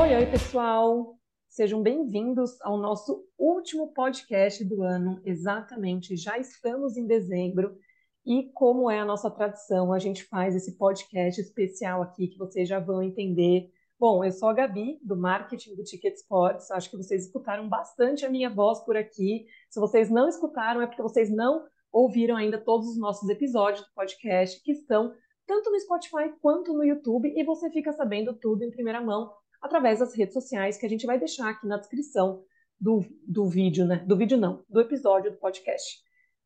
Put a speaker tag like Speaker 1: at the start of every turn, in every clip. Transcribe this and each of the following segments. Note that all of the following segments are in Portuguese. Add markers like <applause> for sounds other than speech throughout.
Speaker 1: Oi, oi, pessoal! Sejam bem-vindos ao nosso último podcast do ano. Exatamente, já estamos em dezembro e, como é a nossa tradição, a gente faz esse podcast especial aqui que vocês já vão entender. Bom, eu sou a Gabi, do marketing do Ticket Sports. Acho que vocês escutaram bastante a minha voz por aqui. Se vocês não escutaram, é porque vocês não ouviram ainda todos os nossos episódios do podcast que estão tanto no Spotify quanto no YouTube e você fica sabendo tudo em primeira mão através das redes sociais que a gente vai deixar aqui na descrição do, do vídeo, né? Do vídeo não, do episódio do podcast.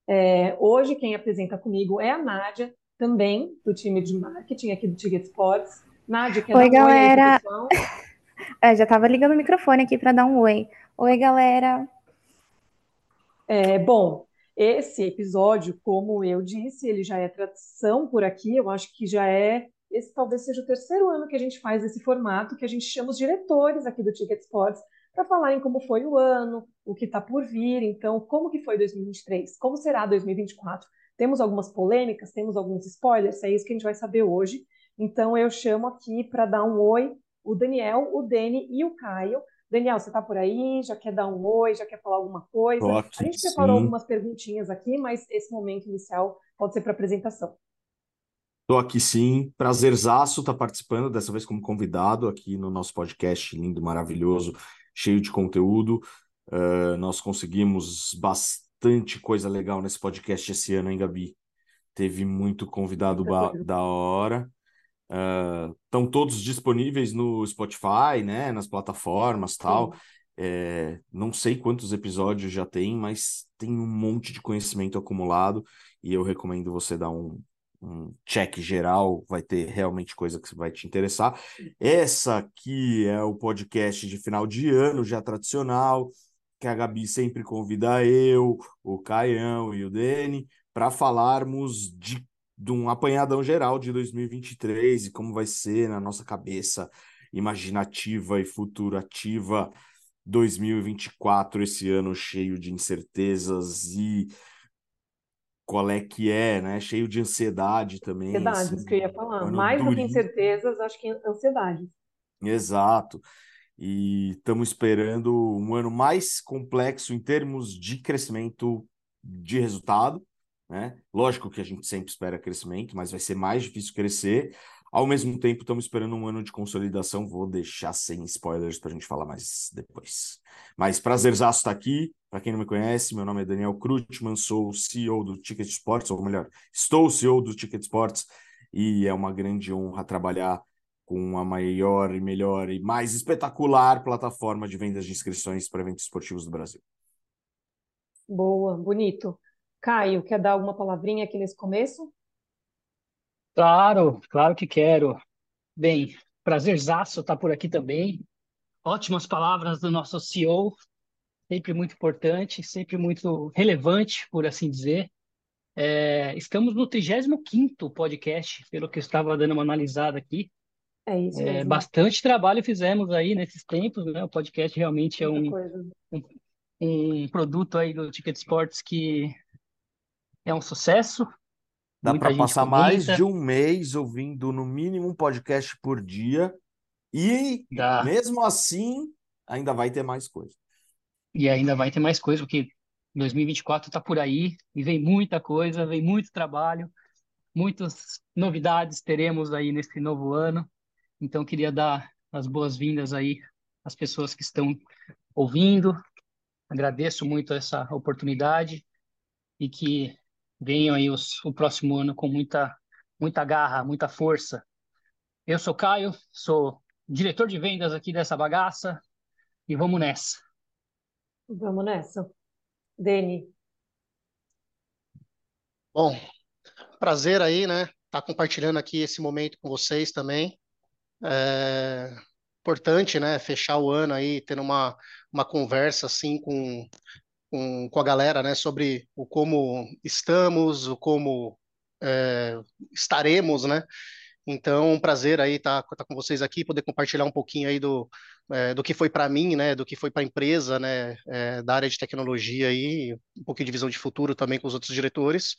Speaker 1: É, hoje quem apresenta comigo é a Nádia, também do time de marketing aqui do Ticket Sports. Nádia, quer
Speaker 2: oi,
Speaker 1: dar um
Speaker 2: galera.
Speaker 1: oi? <laughs>
Speaker 2: É, já estava ligando o microfone aqui para dar um oi. Oi, galera.
Speaker 1: É, bom, esse episódio, como eu disse, ele já é tradição por aqui. Eu acho que já é esse talvez seja o terceiro ano que a gente faz esse formato, que a gente chama os diretores aqui do Ticket Sports para falarem como foi o ano, o que está por vir, então, como que foi 2023, como será 2024. Temos algumas polêmicas, temos alguns spoilers, é isso que a gente vai saber hoje. Então, eu chamo aqui para dar um oi o Daniel, o Deni e o Caio. Daniel, você está por aí? Já quer dar um oi? Já quer falar alguma coisa?
Speaker 3: Aqui,
Speaker 1: a gente preparou
Speaker 3: sim.
Speaker 1: algumas perguntinhas aqui, mas esse momento inicial pode ser para apresentação.
Speaker 3: Estou aqui sim, prazerzaço estar participando, dessa vez como convidado aqui no nosso podcast lindo, maravilhoso, cheio de conteúdo. Uh, nós conseguimos bastante coisa legal nesse podcast esse ano, hein, Gabi? Teve muito convidado da hora. Estão todos disponíveis no Spotify, né, nas plataformas tal. É, não sei quantos episódios já tem, mas tem um monte de conhecimento acumulado e eu recomendo você dar um, um check geral, vai ter realmente coisa que vai te interessar. Essa aqui é o podcast de final de ano, já tradicional, que a Gabi sempre convida eu, o Caião e o Dene para falarmos de, de um apanhadão geral de 2023 e como vai ser na nossa cabeça imaginativa e futurativa 2024, esse ano cheio de incertezas e qual é que é, né? Cheio de ansiedade também.
Speaker 1: Ansiedades,
Speaker 3: assim,
Speaker 1: que eu ia falar. Mais do que
Speaker 3: duríssimo.
Speaker 1: incertezas, acho que ansiedades.
Speaker 3: Exato. E estamos esperando um ano mais complexo em termos de crescimento de resultado, né? Lógico que a gente sempre espera crescimento, mas vai ser mais difícil crescer. Ao mesmo tempo, estamos esperando um ano de consolidação. Vou deixar sem spoilers para a gente falar mais depois. Mas prazerzaço estar aqui. Para quem não me conhece, meu nome é Daniel Krutman, sou CEO do Ticket Sports, ou melhor, estou CEO do Ticket Sports, e é uma grande honra trabalhar com a maior e melhor e mais espetacular plataforma de vendas de inscrições para eventos esportivos do Brasil.
Speaker 1: Boa, bonito. Caio, quer dar alguma palavrinha aqui nesse começo?
Speaker 4: Claro, claro que quero. Bem, prazerzaço estar por aqui também. Ótimas palavras do nosso CEO, sempre muito importante, sempre muito relevante, por assim dizer. É, estamos no 35º podcast, pelo que eu estava dando uma analisada aqui.
Speaker 1: É isso
Speaker 4: É,
Speaker 1: mesmo.
Speaker 4: bastante trabalho fizemos aí nesses tempos, né? O podcast realmente é
Speaker 1: Muita
Speaker 4: um,
Speaker 1: coisa.
Speaker 4: um produto aí do Ticket Sports que é um sucesso.
Speaker 3: Dá para passar mais
Speaker 4: comenta.
Speaker 3: de um mês ouvindo no mínimo um podcast por dia e
Speaker 4: Dá.
Speaker 3: mesmo assim ainda vai ter mais coisa.
Speaker 4: E ainda vai ter mais coisa, porque 2024 está por aí e vem muita coisa, vem muito trabalho, muitas novidades teremos aí nesse novo ano. Então, queria dar as boas-vindas aí às pessoas que estão ouvindo. Agradeço muito essa oportunidade e que venham aí os, o próximo ano com muita, muita garra, muita força. Eu sou Caio, sou diretor de vendas aqui dessa bagaça e vamos nessa.
Speaker 1: Vamos nessa. Deni,
Speaker 5: Bom, prazer aí, né? Estar compartilhando aqui esse momento com vocês também. É importante, né? Fechar o ano aí, tendo uma, uma conversa assim com, com, com a galera, né? Sobre o como estamos, o como é, estaremos, né? Então, um prazer aí estar tá, com vocês aqui, poder compartilhar um pouquinho aí do, é, do que foi para mim, né? Do que foi para a empresa, né? É, da área de tecnologia aí, um pouquinho de visão de futuro também com os outros diretores.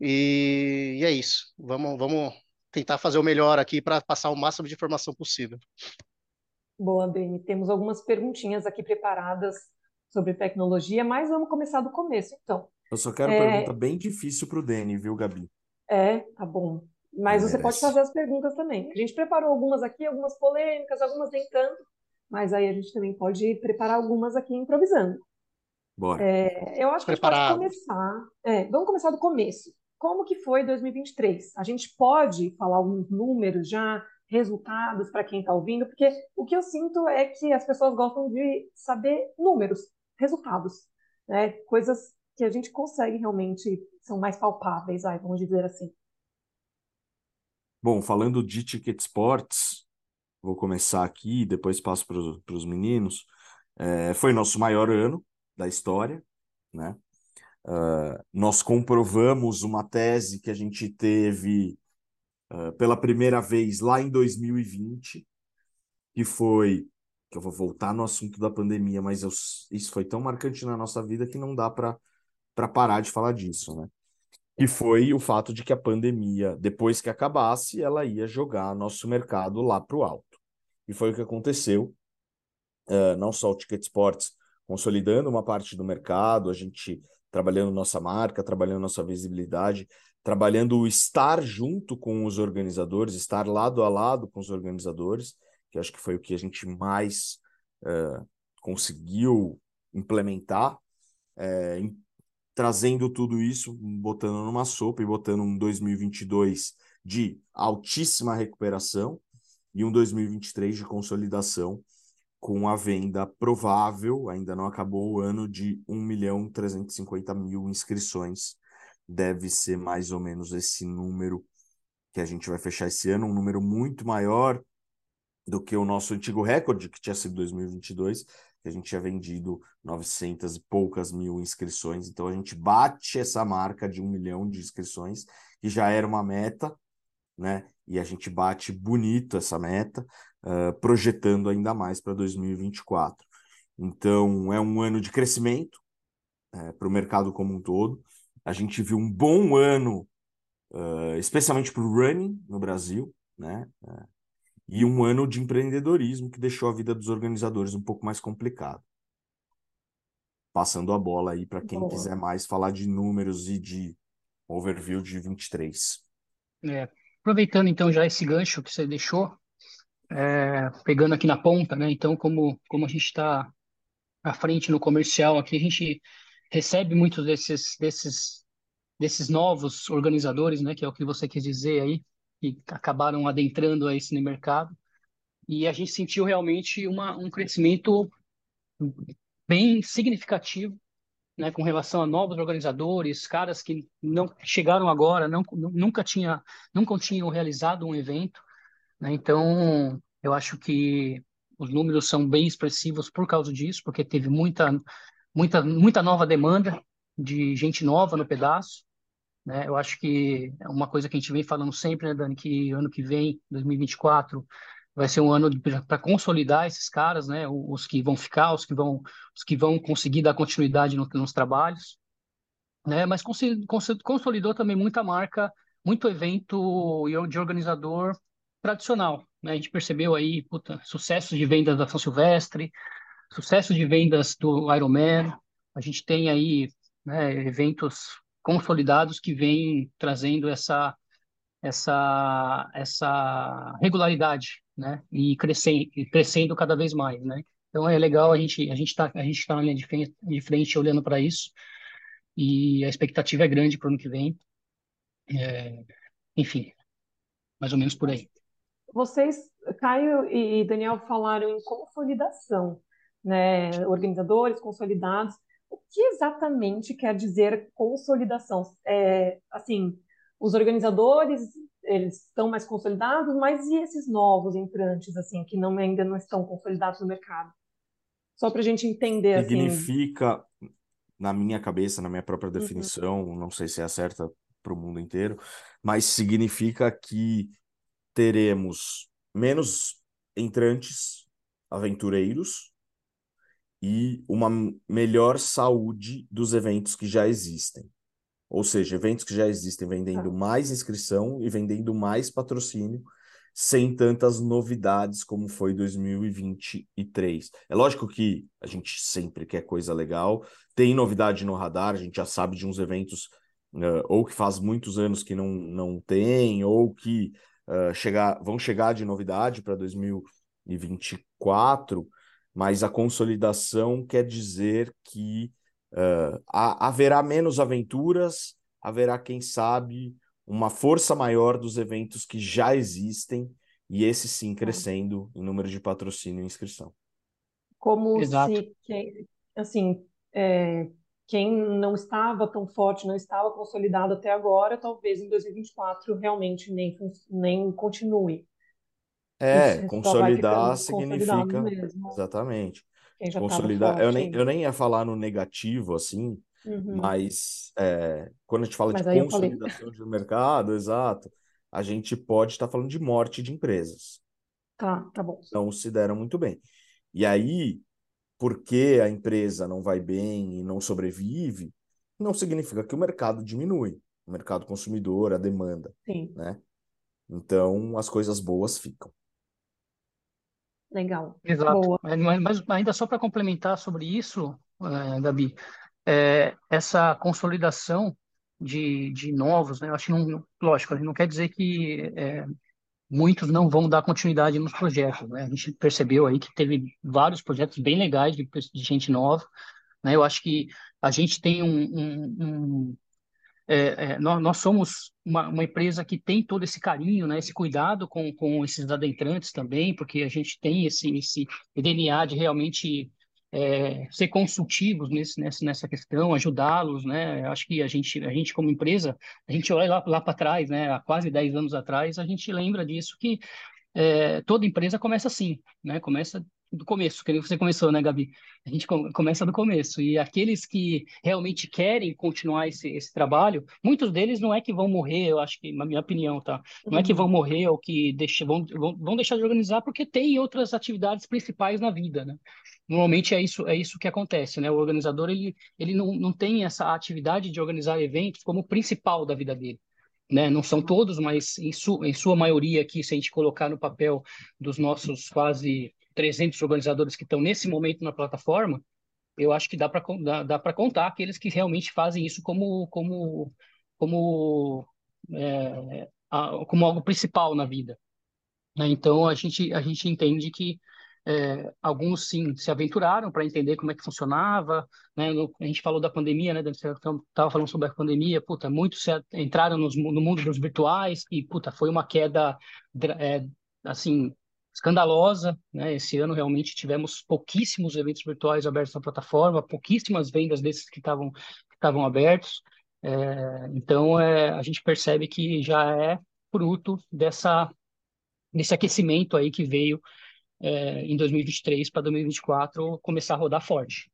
Speaker 5: E, e é isso. Vamos, vamos tentar fazer o melhor aqui para passar o máximo de informação possível.
Speaker 1: Boa, Beni. Temos algumas perguntinhas aqui preparadas sobre tecnologia, mas vamos começar do começo, então.
Speaker 3: Eu só quero
Speaker 1: É,
Speaker 3: pergunta bem difícil para o Dani, viu, Gabi?
Speaker 1: é, tá bom. Mas
Speaker 3: Ele
Speaker 1: você pode fazer as perguntas também. A gente preparou algumas aqui, algumas polêmicas, algumas nem tanto, mas aí a gente também pode preparar algumas aqui improvisando.
Speaker 3: Bora.
Speaker 1: É, eu acho que a gente pode
Speaker 5: Preparado.
Speaker 1: começar. é, vamos começar do começo. Como que foi 2023? A gente pode falar alguns números já, resultados para quem está ouvindo, porque o que eu sinto é que as pessoas gostam de saber números, resultados, né? Coisas que a gente consegue realmente, são mais palpáveis, ai, vamos dizer assim.
Speaker 3: Bom, falando de Ticket Sports, vou começar aqui depois passo para os meninos. É, foi nosso maior ano da história, né? Ah, nós comprovamos uma tese que a gente teve ah, pela primeira vez lá em 2020, que foi, que eu vou voltar no assunto da pandemia, mas eu- isso foi tão marcante na nossa vida que não dá para para parar de falar disso, né? Que foi o fato de que a pandemia, depois que acabasse, ela ia jogar nosso mercado lá para o alto. E foi o que aconteceu. Uh, não só o Ticket Sports consolidando uma parte do mercado, a gente trabalhando nossa marca, trabalhando nossa visibilidade, trabalhando o estar junto com os organizadores, estar lado a lado com os organizadores, que acho que foi o que a gente mais uh, conseguiu implementar, é, em- trazendo tudo isso, botando numa sopa e botando um 2022 de altíssima recuperação e um 2023 de consolidação com a venda provável, ainda não acabou o ano, de 1 milhão 350 mil inscrições. Deve ser mais ou menos esse número que a gente vai fechar esse ano, um número muito maior do que o nosso antigo recorde, que tinha sido 2022, que a gente tinha vendido 900 e poucas mil inscrições. Então a gente bate essa marca de um milhão de inscrições, que já era uma meta, né? E a gente bate bonito essa meta, uh, projetando ainda mais para 2024. Então é um ano de crescimento uh, para o mercado como um todo. A gente viu um bom ano, uh, especialmente para o running no Brasil, né? E um ano de empreendedorismo que deixou a vida dos organizadores um pouco mais complicada. Passando a bola aí para quem
Speaker 1: Boa.
Speaker 3: quiser mais falar de números e de overview de 23.
Speaker 4: É, aproveitando então já esse gancho que você deixou, é, pegando aqui na ponta, né? Então, como, como a gente está à frente no comercial aqui, a gente recebe muitos desses, desses, desses novos organizadores, né? Que é o que você quis dizer aí, que acabaram adentrando aí esse mercado. E a gente sentiu realmente uma, um crescimento bem significativo né, com relação a novos organizadores, caras que não chegaram agora, não, nunca tinha, nunca tinham realizado um evento, né? Então, eu acho que os números são bem expressivos por causa disso, porque teve muita, muita, muita nova demanda de gente nova no pedaço, né? Eu acho que é uma coisa que a gente vem falando sempre, né, Dani, que ano que vem, 2024, vai ser um ano para consolidar esses caras, né? Os que vão ficar, os que vão, os que vão conseguir dar continuidade no, nos trabalhos, né? Mas consolidou também muita marca, muito evento de organizador tradicional, né? A gente percebeu aí, puta, sucesso de vendas da São Silvestre, sucesso de vendas do Ironman, a gente tem aí, né, eventos consolidados que vêm trazendo essa essa essa regularidade, né? E crescendo, crescendo cada vez mais, né? Então é legal a gente a gente tá a gente tá na linha de frente, de frente olhando para isso e a expectativa é grande para o ano que vem. É, enfim, mais ou menos por aí.
Speaker 1: Vocês, Caio e Daniel, falaram em consolidação, né? Organizadores consolidados. O que exatamente quer dizer consolidação? É, assim, os organizadores eles estão mais consolidados, mas e esses novos entrantes assim que não ainda não estão consolidados no mercado? Só para a gente entender
Speaker 3: significa assim... na minha cabeça, na minha própria definição, uhum. não sei se é certa para o mundo inteiro, mas significa que teremos menos entrantes aventureiros e uma melhor saúde dos eventos que já existem. Ou seja, eventos que já existem vendendo mais inscrição e vendendo mais patrocínio, sem tantas novidades como foi 2023. É lógico que a gente sempre quer coisa legal, tem novidade no radar, a gente já sabe de uns eventos uh, ou que faz muitos anos que não, não tem, ou que uh, chegar, vão chegar de novidade para 2024, mas a consolidação quer dizer que uh, haverá menos aventuras, haverá, quem sabe, uma força maior dos eventos que já existem e esse sim crescendo em número de patrocínio e inscrição.
Speaker 1: Como Exato. se, assim, é, quem não estava tão forte, não estava consolidado até agora, talvez em 2024 realmente nem, nem continue.
Speaker 3: É, consolidar significa. Exatamente. Consolidar. eu, nem, eu nem ia falar no negativo assim, uhum. mas é, quando a gente fala mas de consolidação de mercado, exato, a gente pode estar falando de morte de empresas.
Speaker 1: Tá, tá bom.
Speaker 3: Não se deram muito bem. E aí, porque a empresa não vai bem e não sobrevive, não significa que o mercado diminui, o mercado consumidor, a demanda,
Speaker 1: Sim.
Speaker 3: né? Então, as coisas boas ficam.
Speaker 1: Legal.
Speaker 4: Exato. Boa. Mas, ainda só para complementar sobre isso, é, Gabi, é, essa consolidação de, de novos, né? Eu acho que não, lógico, não quer dizer que é, muitos não vão dar continuidade nos projetos. Né? A gente percebeu aí que teve vários projetos bem legais de, de gente nova. Né? Eu acho que a gente tem um, um, um é, é, nós, nós, somos uma, uma, empresa que tem todo esse carinho, né, esse cuidado com, com esses adentrantes também, porque a gente tem esse, esse DNA de realmente é, ser consultivos nesse, nessa, nessa questão, ajudá-los, né? Acho que a gente, a gente como empresa, a gente olha lá, lá para trás, né? Há quase 10 anos atrás, a gente lembra disso que é, toda empresa começa assim, né? Começa do começo, que você começou, né, Gabi? A gente começa do começo. E aqueles que realmente querem continuar esse, esse trabalho, muitos deles não é que vão morrer, eu acho que, na minha opinião, tá? Não uhum. é que vão morrer ou que deixe, vão, vão, vão deixar de organizar porque tem outras atividades principais na vida, né? Normalmente é isso, é isso que acontece, né? O organizador, ele, ele não, não tem essa atividade de organizar eventos como principal da vida dele. Né? Não são todos, mas em, su, em sua maioria aqui, se a gente colocar no papel dos nossos quase 300 organizadores que estão nesse momento na plataforma, eu acho que dá para dá, dá para contar aqueles que realmente fazem isso como como como é, como algo principal na vida. Né? Então a gente a gente entende que é, alguns, sim, se aventuraram para entender como é que funcionava. Né? A gente falou da pandemia, né? Estava falando sobre a pandemia. Puta, muitos entraram nos, no mundo dos virtuais e, puta, foi uma queda, é, assim, escandalosa. Né? Esse ano, realmente, tivemos pouquíssimos eventos virtuais abertos na plataforma, pouquíssimas vendas desses que estavam estavam abertos. É, então, é, a gente percebe que já é fruto dessa desse aquecimento aí que veio é, em 2023 para 2024 começar a rodar forte.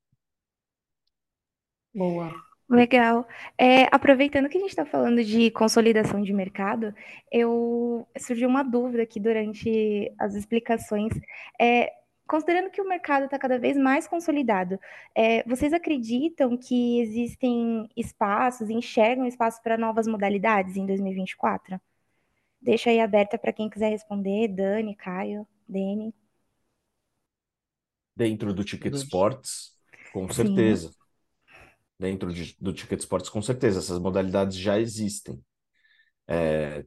Speaker 1: Boa.
Speaker 2: Legal. É, aproveitando que a gente está falando de consolidação de mercado, eu surgiu uma dúvida aqui durante as explicações. É, considerando que o mercado está cada vez mais consolidado, é, vocês acreditam que existem espaços, enxergam espaço para novas modalidades em 2024? Deixa aí aberta para quem quiser responder, Dani, Caio, Dene
Speaker 3: dentro do Ticket Sports, com certeza. Sim. Dentro de, do Ticket Sports, com certeza. Essas modalidades já existem. É,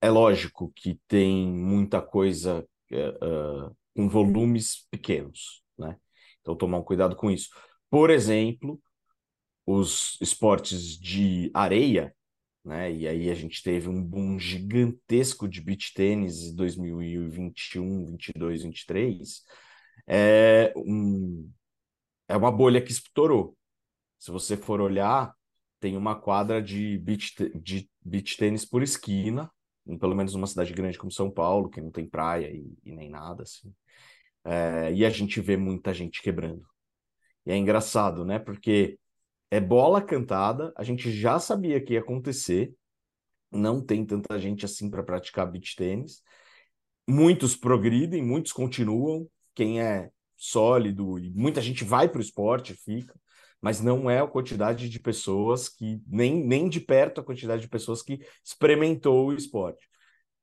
Speaker 3: é lógico que tem muita coisa uh, com volumes pequenos, né? Então, tomar um cuidado com isso. Por exemplo, os esportes de areia, né? E aí a gente teve um boom gigantesco de beach tênis em 2021, 22, 23 é, um, é uma bolha que estourou. Se você for olhar, tem uma quadra de beach, de beach tênis por esquina, em pelo menos numa cidade grande como São Paulo, que não tem praia e, e nem nada assim. É, e a gente vê muita gente quebrando. E é engraçado, né? Porque é bola cantada, a gente já sabia que ia acontecer, não tem tanta gente assim para praticar beach tênis. Muitos progridem, muitos continuam, quem é sólido e muita gente vai para o esporte, fica, mas não é a quantidade de pessoas que, nem, nem de perto a quantidade de pessoas que experimentou o esporte.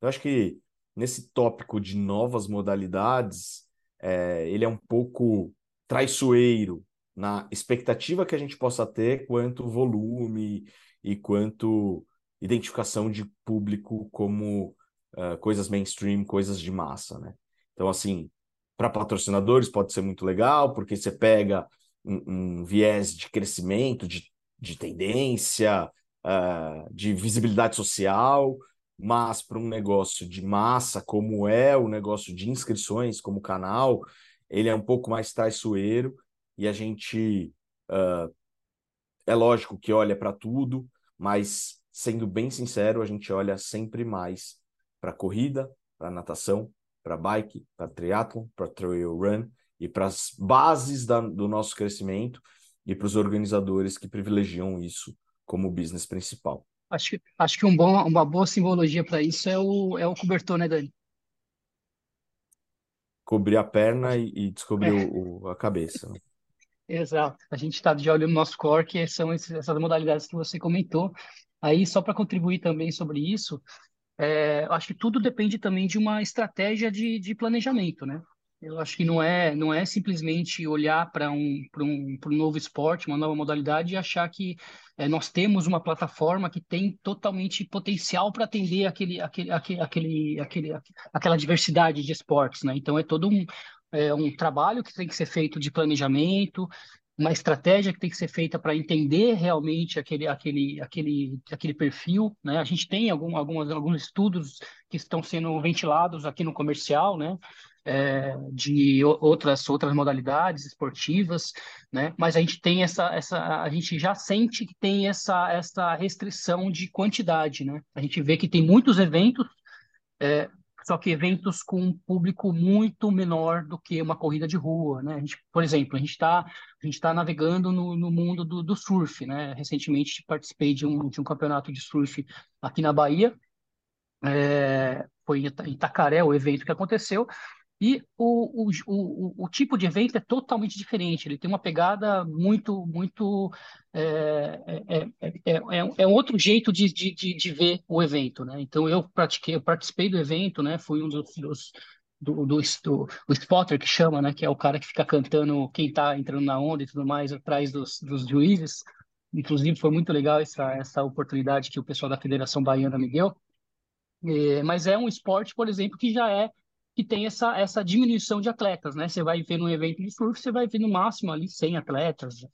Speaker 3: Eu acho que nesse tópico de novas modalidades, é, ele é um pouco traiçoeiro na expectativa que a gente possa ter quanto volume e quanto identificação de público como uh, coisas mainstream, coisas de massa, né? Então, assim, para patrocinadores pode ser muito legal, porque você pega um, um viés de crescimento, de, de tendência, uh, de visibilidade social, mas para um negócio de massa, como é o negócio de inscrições, como canal, ele é um pouco mais traiçoeiro e a gente uh, é lógico que olha para tudo, mas sendo bem sincero, a gente olha sempre mais para corrida, para natação, para bike, para triathlon, para trail run e para as bases da, do nosso crescimento e para os organizadores que privilegiam isso como business principal.
Speaker 4: Acho, acho que um bom, uma boa simbologia para isso é o, é o cobertor, né, Dani?
Speaker 3: Cobrir a perna e, e descobrir é. o, a cabeça. Né? <laughs>
Speaker 4: Exato. A gente está de olho no nosso core, que são esses, essas modalidades que você comentou. Aí, só para contribuir também sobre isso, é, acho que tudo depende também de uma estratégia de, de planejamento, né? Eu acho que não é, não é simplesmente olhar para um, um, um novo esporte, uma nova modalidade e achar que é, nós temos uma plataforma que tem totalmente potencial para atender aquele, aquele, aquele, aquele, aquele, aquela diversidade de esportes. Né? Então, é todo um, é, um trabalho que tem que ser feito de planejamento, uma estratégia que tem que ser feita para entender realmente aquele, aquele, aquele, aquele perfil, né? A gente tem algum, algumas, alguns estudos que estão sendo ventilados aqui no comercial, né? É, de outras outras modalidades esportivas, né? Mas a gente tem essa essa a gente já sente que tem essa essa restrição de quantidade, né? A gente vê que tem muitos eventos, é, só que eventos com um público muito menor do que uma corrida de rua, né? Gente, por exemplo, a gente está a gente está navegando no, no mundo do, do, surf, né? Recentemente participei de um de um campeonato de surf aqui na Bahia. É, foi em Itacaré o evento que aconteceu e o, o, o, o, tipo de evento é totalmente diferente, ele tem uma pegada muito, muito. É, é, é, é, um outro jeito de, de, de, ver o evento, né? Então, eu pratiquei, eu participei do evento, né? Fui um dos, dos do, do, do, do spotter que chama, né? Que é o cara que fica cantando quem está entrando na onda e tudo mais atrás dos, dos juízes. Inclusive, foi muito legal essa, essa oportunidade que o pessoal da Federação Baiana me deu. É, mas é um esporte, por exemplo, que já é que tem essa, essa diminuição de atletas, né? Você vai ver num evento de surf, você vai ver no máximo ali 100 atletas,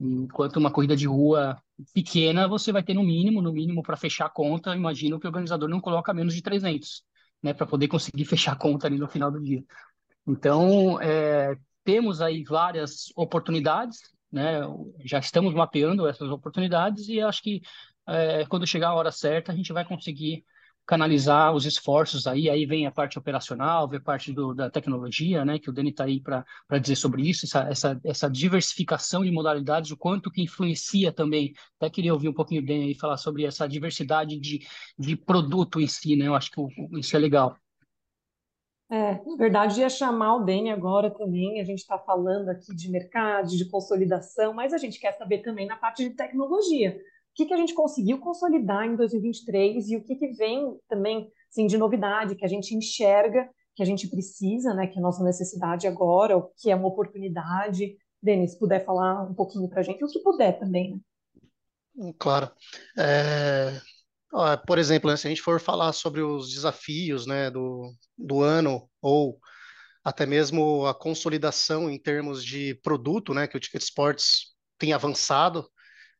Speaker 4: enquanto uma corrida de rua pequena, você vai ter no mínimo, no mínimo para fechar a conta, imagino que o organizador não coloca menos de 300, né? Para poder conseguir <laughs> fechar a conta ali no final do dia. Então, é, temos aí várias oportunidades, né? Já estamos mapeando essas oportunidades e acho que é, quando chegar a hora certa, a gente vai conseguir canalizar os esforços aí, aí vem a parte operacional, vem a parte do, da tecnologia, né, que o Dani está aí para dizer sobre isso, essa, essa, essa diversificação de modalidades, o quanto que influencia também, até queria ouvir um pouquinho o Dani aí falar sobre essa diversidade de, de produto em si, né, eu acho que isso é legal.
Speaker 1: É, na verdade, ia chamar o Dani agora também. A gente está falando aqui de mercado, de consolidação, mas a gente quer saber também na parte de tecnologia que, que a gente conseguiu consolidar em 2023 e o que, que vem também assim, de novidade que a gente enxerga, que a gente precisa, né, que é a nossa necessidade agora, o que é uma oportunidade. Denis, puder falar um pouquinho para a gente, o que puder também. Né?
Speaker 5: Hum, claro. É... Por exemplo, né, se a gente for falar sobre os desafios né, do, do ano ou até mesmo a consolidação em termos de produto, né, que o Ticket Sports tem avançado,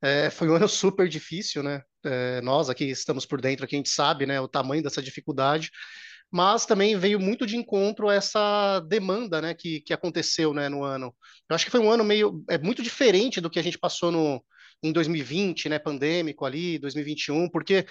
Speaker 5: é, foi um ano super difícil, né? É, nós aqui estamos por dentro, aqui a gente sabe, né, o tamanho dessa dificuldade, mas também veio muito de encontro a essa demanda, né, que, que aconteceu, né, no ano. Eu acho que foi um ano meio, é muito diferente do que a gente passou no em 2020, né, pandêmico ali, 2021, porque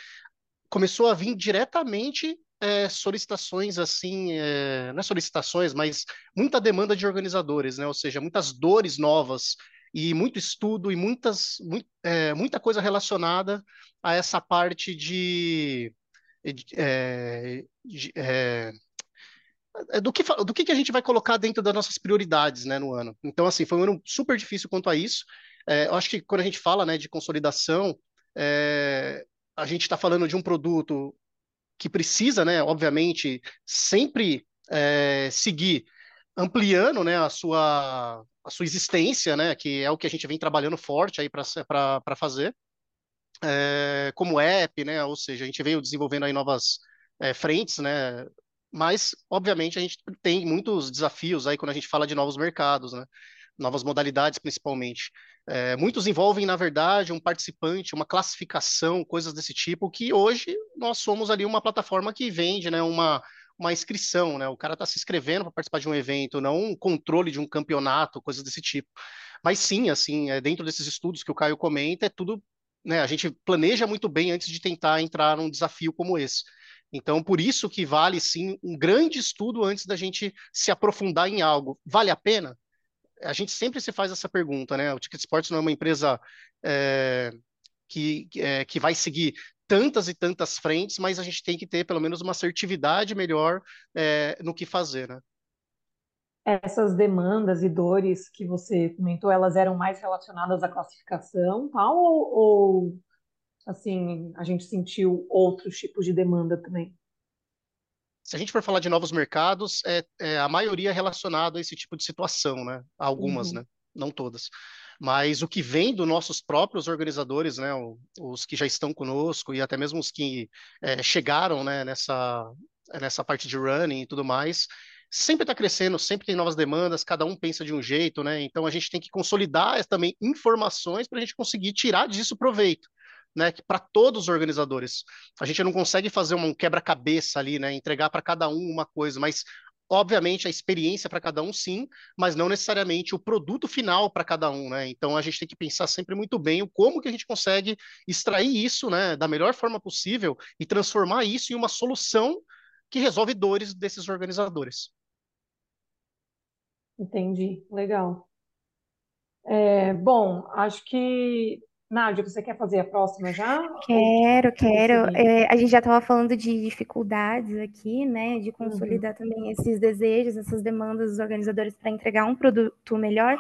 Speaker 5: começou a vir diretamente é, solicitações assim, é, não é solicitações, mas muita demanda de organizadores, né? Ou seja, muitas dores novas e muito estudo e muitas, muito, é, muita coisa relacionada a essa parte de, é, de é, é, do que, do que a gente vai colocar dentro das nossas prioridades né, no ano. Então, assim, foi um ano super difícil quanto a isso. É, eu acho que quando a gente fala né, de consolidação, é, a gente está falando de um produto que precisa, né, obviamente, sempre seguir ampliando né, a, sua, a sua existência, né, que é o que a gente vem trabalhando forte aí para fazer, é, como app, né, ou seja, a gente veio desenvolvendo aí novas é, frentes, né, mas, obviamente, a gente tem muitos desafios aí quando a gente fala de novos mercados, né, novas modalidades principalmente. É, muitos envolvem, na verdade, um participante, uma classificação, coisas desse tipo, que hoje nós somos ali uma plataforma que vende né, uma, uma inscrição, né? O cara está se inscrevendo para participar de um evento, não um controle de um campeonato, coisas desse tipo. Mas sim, assim, é, dentro desses estudos que o Caio comenta, é tudo, né? A gente planeja muito bem antes de tentar entrar num desafio como esse. Então, por isso que vale sim um grande estudo antes da gente se aprofundar em algo. Vale a pena? A gente sempre se faz essa pergunta, né? O Ticket Sports não é uma empresa é, que, é, que vai seguir tantas e tantas frentes, mas a gente tem que ter pelo menos uma assertividade melhor é, no que fazer, né?
Speaker 1: Essas demandas e dores que você comentou, elas eram mais relacionadas à classificação, tal, ou, ou assim, a gente sentiu outros tipos de demanda também?
Speaker 5: Se a gente for falar de novos mercados, é, é a maioria é relacionada a esse tipo de situação, né? Algumas, uhum. né? Não todas mas o que vem dos nossos próprios organizadores, né, os que já estão conosco e até mesmo os que é, chegaram né, nessa, nessa parte de running e tudo mais, sempre está crescendo, sempre tem novas demandas, cada um pensa de um jeito, né? Então a gente tem que consolidar também informações para a gente conseguir tirar disso proveito. Né, para todos os organizadores. A gente não consegue fazer um quebra-cabeça ali, né, entregar para cada um uma coisa, mas Obviamente, a experiência para cada um, sim, mas não necessariamente o produto final para cada um, né? Então, a gente tem que pensar sempre muito bem o como que a gente consegue extrair isso, né, da melhor forma possível e transformar isso em uma solução que resolve dores desses organizadores.
Speaker 1: Entendi, legal. É, bom, acho que Nádia, você quer fazer a próxima já?
Speaker 2: Quero, quero. É, a gente já estava falando de dificuldades aqui, né? De consolidar uhum. também esses desejos, essas demandas dos organizadores para entregar um produto melhor.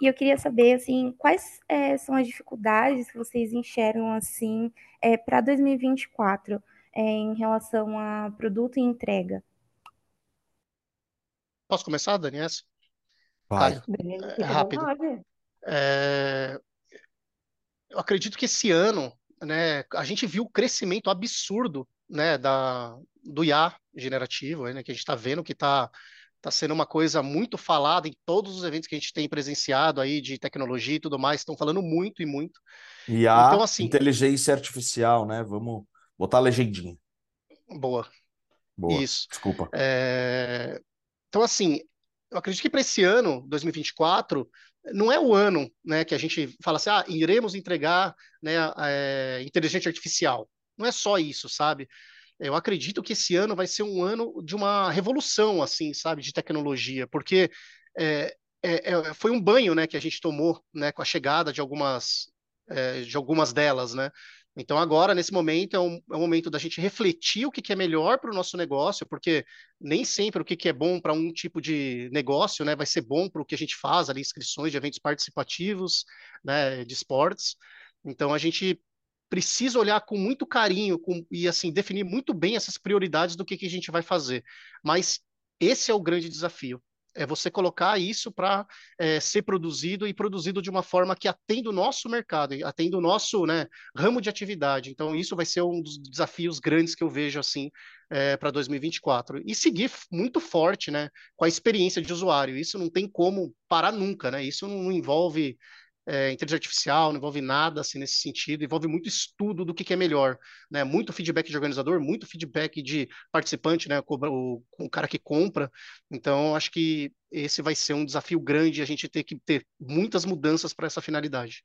Speaker 2: E eu queria saber, assim, quais é, são as dificuldades que vocês enxergam, assim, é, para 2024 é, em relação a produto e entrega?
Speaker 5: Posso começar, Daniel?
Speaker 3: Vai.
Speaker 5: É, rápido. É, eu acredito que esse ano, né, a gente viu o crescimento absurdo, né, da, do IA generativo, né, que a gente está vendo que está tá sendo uma coisa muito falada em todos os eventos que a gente tem presenciado aí de tecnologia e tudo mais, estão falando muito e muito.
Speaker 3: IA, então, assim, inteligência artificial, né? Vamos botar a legendinha.
Speaker 5: Boa.
Speaker 3: Boa.
Speaker 5: Isso.
Speaker 3: Desculpa.
Speaker 5: É... Então, assim, eu acredito que para esse ano, 2024, não é o ano né, que a gente fala assim, ah, iremos entregar né, é, inteligência artificial. Não é só isso, sabe? Eu acredito que esse ano vai ser um ano de uma revolução, assim, sabe, de tecnologia, porque é, é, é foi um banho, né, que a gente tomou, né, com a chegada de algumas, é, de algumas delas, né? Então, agora, nesse momento, é um, é um momento da gente refletir o que, que é melhor para o nosso negócio, porque nem sempre o que, que é bom para um tipo de negócio né, vai ser bom para o que a gente faz ali, inscrições de eventos participativos, né, de esportes. Então, a gente precisa olhar com muito carinho com, e assim definir muito bem essas prioridades do que, que a gente vai fazer. Mas esse é o grande desafio é você colocar isso para é, ser produzido e produzido de uma forma que atenda o nosso mercado, atenda o nosso né, ramo de atividade. Então, isso vai ser um dos desafios grandes que eu vejo assim é, para 2024. E seguir muito forte né, com a experiência de usuário. Isso não tem como parar nunca, né? Isso não envolve é, inteligência artificial, não envolve nada assim nesse sentido, envolve muito estudo do que, que é melhor, né? Muito feedback de organizador, muito feedback de participante, né? O, o, cara que compra. Então, acho que esse vai ser um desafio grande a gente ter que ter muitas mudanças para essa finalidade.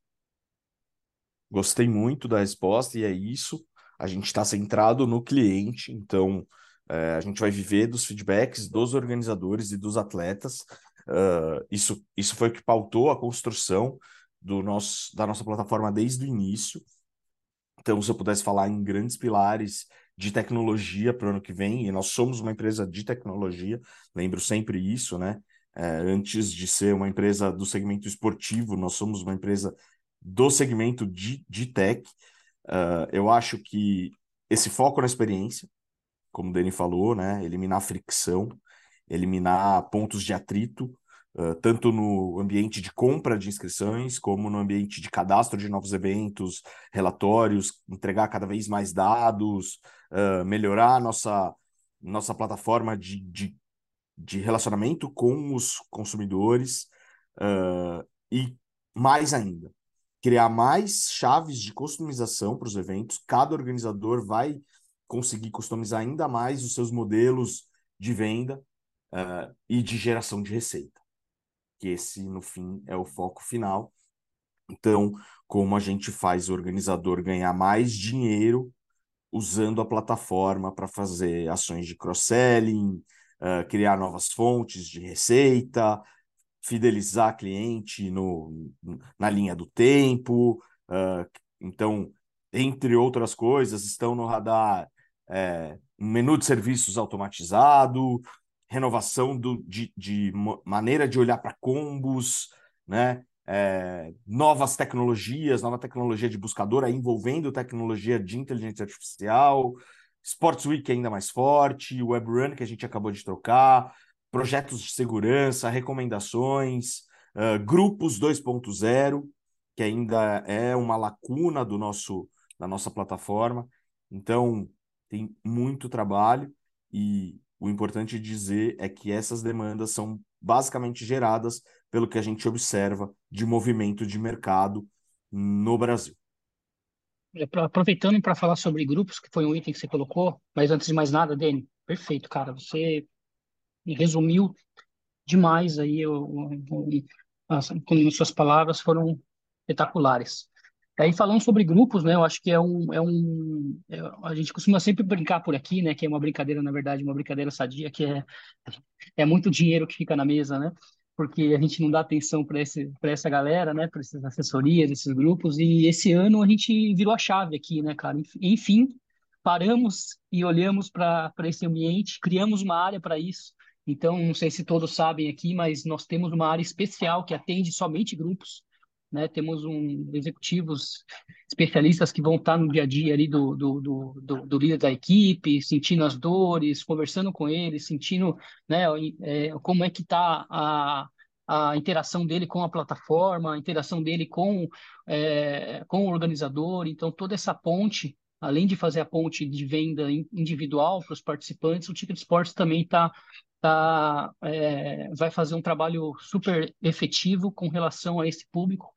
Speaker 3: Gostei muito da resposta e é isso. A gente está centrado no cliente, então é, a gente vai viver dos feedbacks dos organizadores e dos atletas. Uh, isso, isso foi o que pautou a construção do nosso, da nossa plataforma desde o início. Então, se eu pudesse falar em grandes pilares de tecnologia para o ano que vem, e nós somos uma empresa de tecnologia, lembro sempre isso, né? É, antes de ser uma empresa do segmento esportivo, nós somos uma empresa do segmento de, de tech. Uh, eu acho que esse foco na experiência, como o Dani falou, né? Eliminar fricção, eliminar pontos de atrito, tanto no ambiente de compra de inscrições, como no ambiente de cadastro de novos eventos, relatórios, entregar cada vez mais dados, uh, melhorar a nossa, nossa plataforma de, de, de relacionamento com os consumidores uh, e mais ainda, criar mais chaves de customização para os eventos. Cada organizador vai conseguir customizar ainda mais os seus modelos de venda e de geração de receita. Que esse, no fim, é o foco final. Então, como a gente faz o organizador ganhar mais dinheiro usando a plataforma para fazer ações de cross-selling, uh, criar novas fontes de receita, fidelizar cliente no, na linha do tempo. Uh, então, entre outras coisas, estão no radar é, um menu de serviços automatizado, renovação do, de, de maneira de olhar para combos, né? É, novas tecnologias, nova tecnologia de buscador, aí envolvendo tecnologia de inteligência artificial, Sports Week ainda mais forte, Web Run que a gente acabou de trocar, projetos de segurança, recomendações, uh, grupos 2.0, que ainda é uma lacuna do nosso da nossa plataforma. Então, tem muito trabalho e o importante dizer é que essas demandas são basicamente geradas pelo que a gente observa de movimento de mercado no Brasil.
Speaker 4: É, aproveitando para falar sobre grupos, que foi um item que você colocou, mas antes de mais nada, Dani, perfeito, cara. Você resumiu demais aí, o, as, suas palavras foram espetaculares. Aí falando sobre grupos, né, eu acho que é um, é um, é, a gente costuma sempre brincar por aqui, né, que é uma brincadeira, na verdade, uma brincadeira sadia, que é, é muito dinheiro que fica na mesa, né, porque a gente não dá atenção para esse, para essa galera, né, para essas assessorias, esses grupos, e esse ano a gente virou a chave aqui, né, cara, enfim, paramos e olhamos para esse ambiente, criamos uma área para isso, então, não sei se todos sabem aqui, mas nós temos uma área especial que atende somente grupos, né? Temos um, executivos especialistas que vão estar no dia a dia ali do, do, do, do, do líder da equipe, sentindo as dores, conversando com ele, sentindo né, é, como é que está a, a interação dele com a plataforma, a interação dele com, é, com o organizador. Então, toda essa ponte, além de fazer a ponte de venda individual para os participantes, o Ticket Sports também está tá, é, vai fazer um trabalho super efetivo com relação a esse público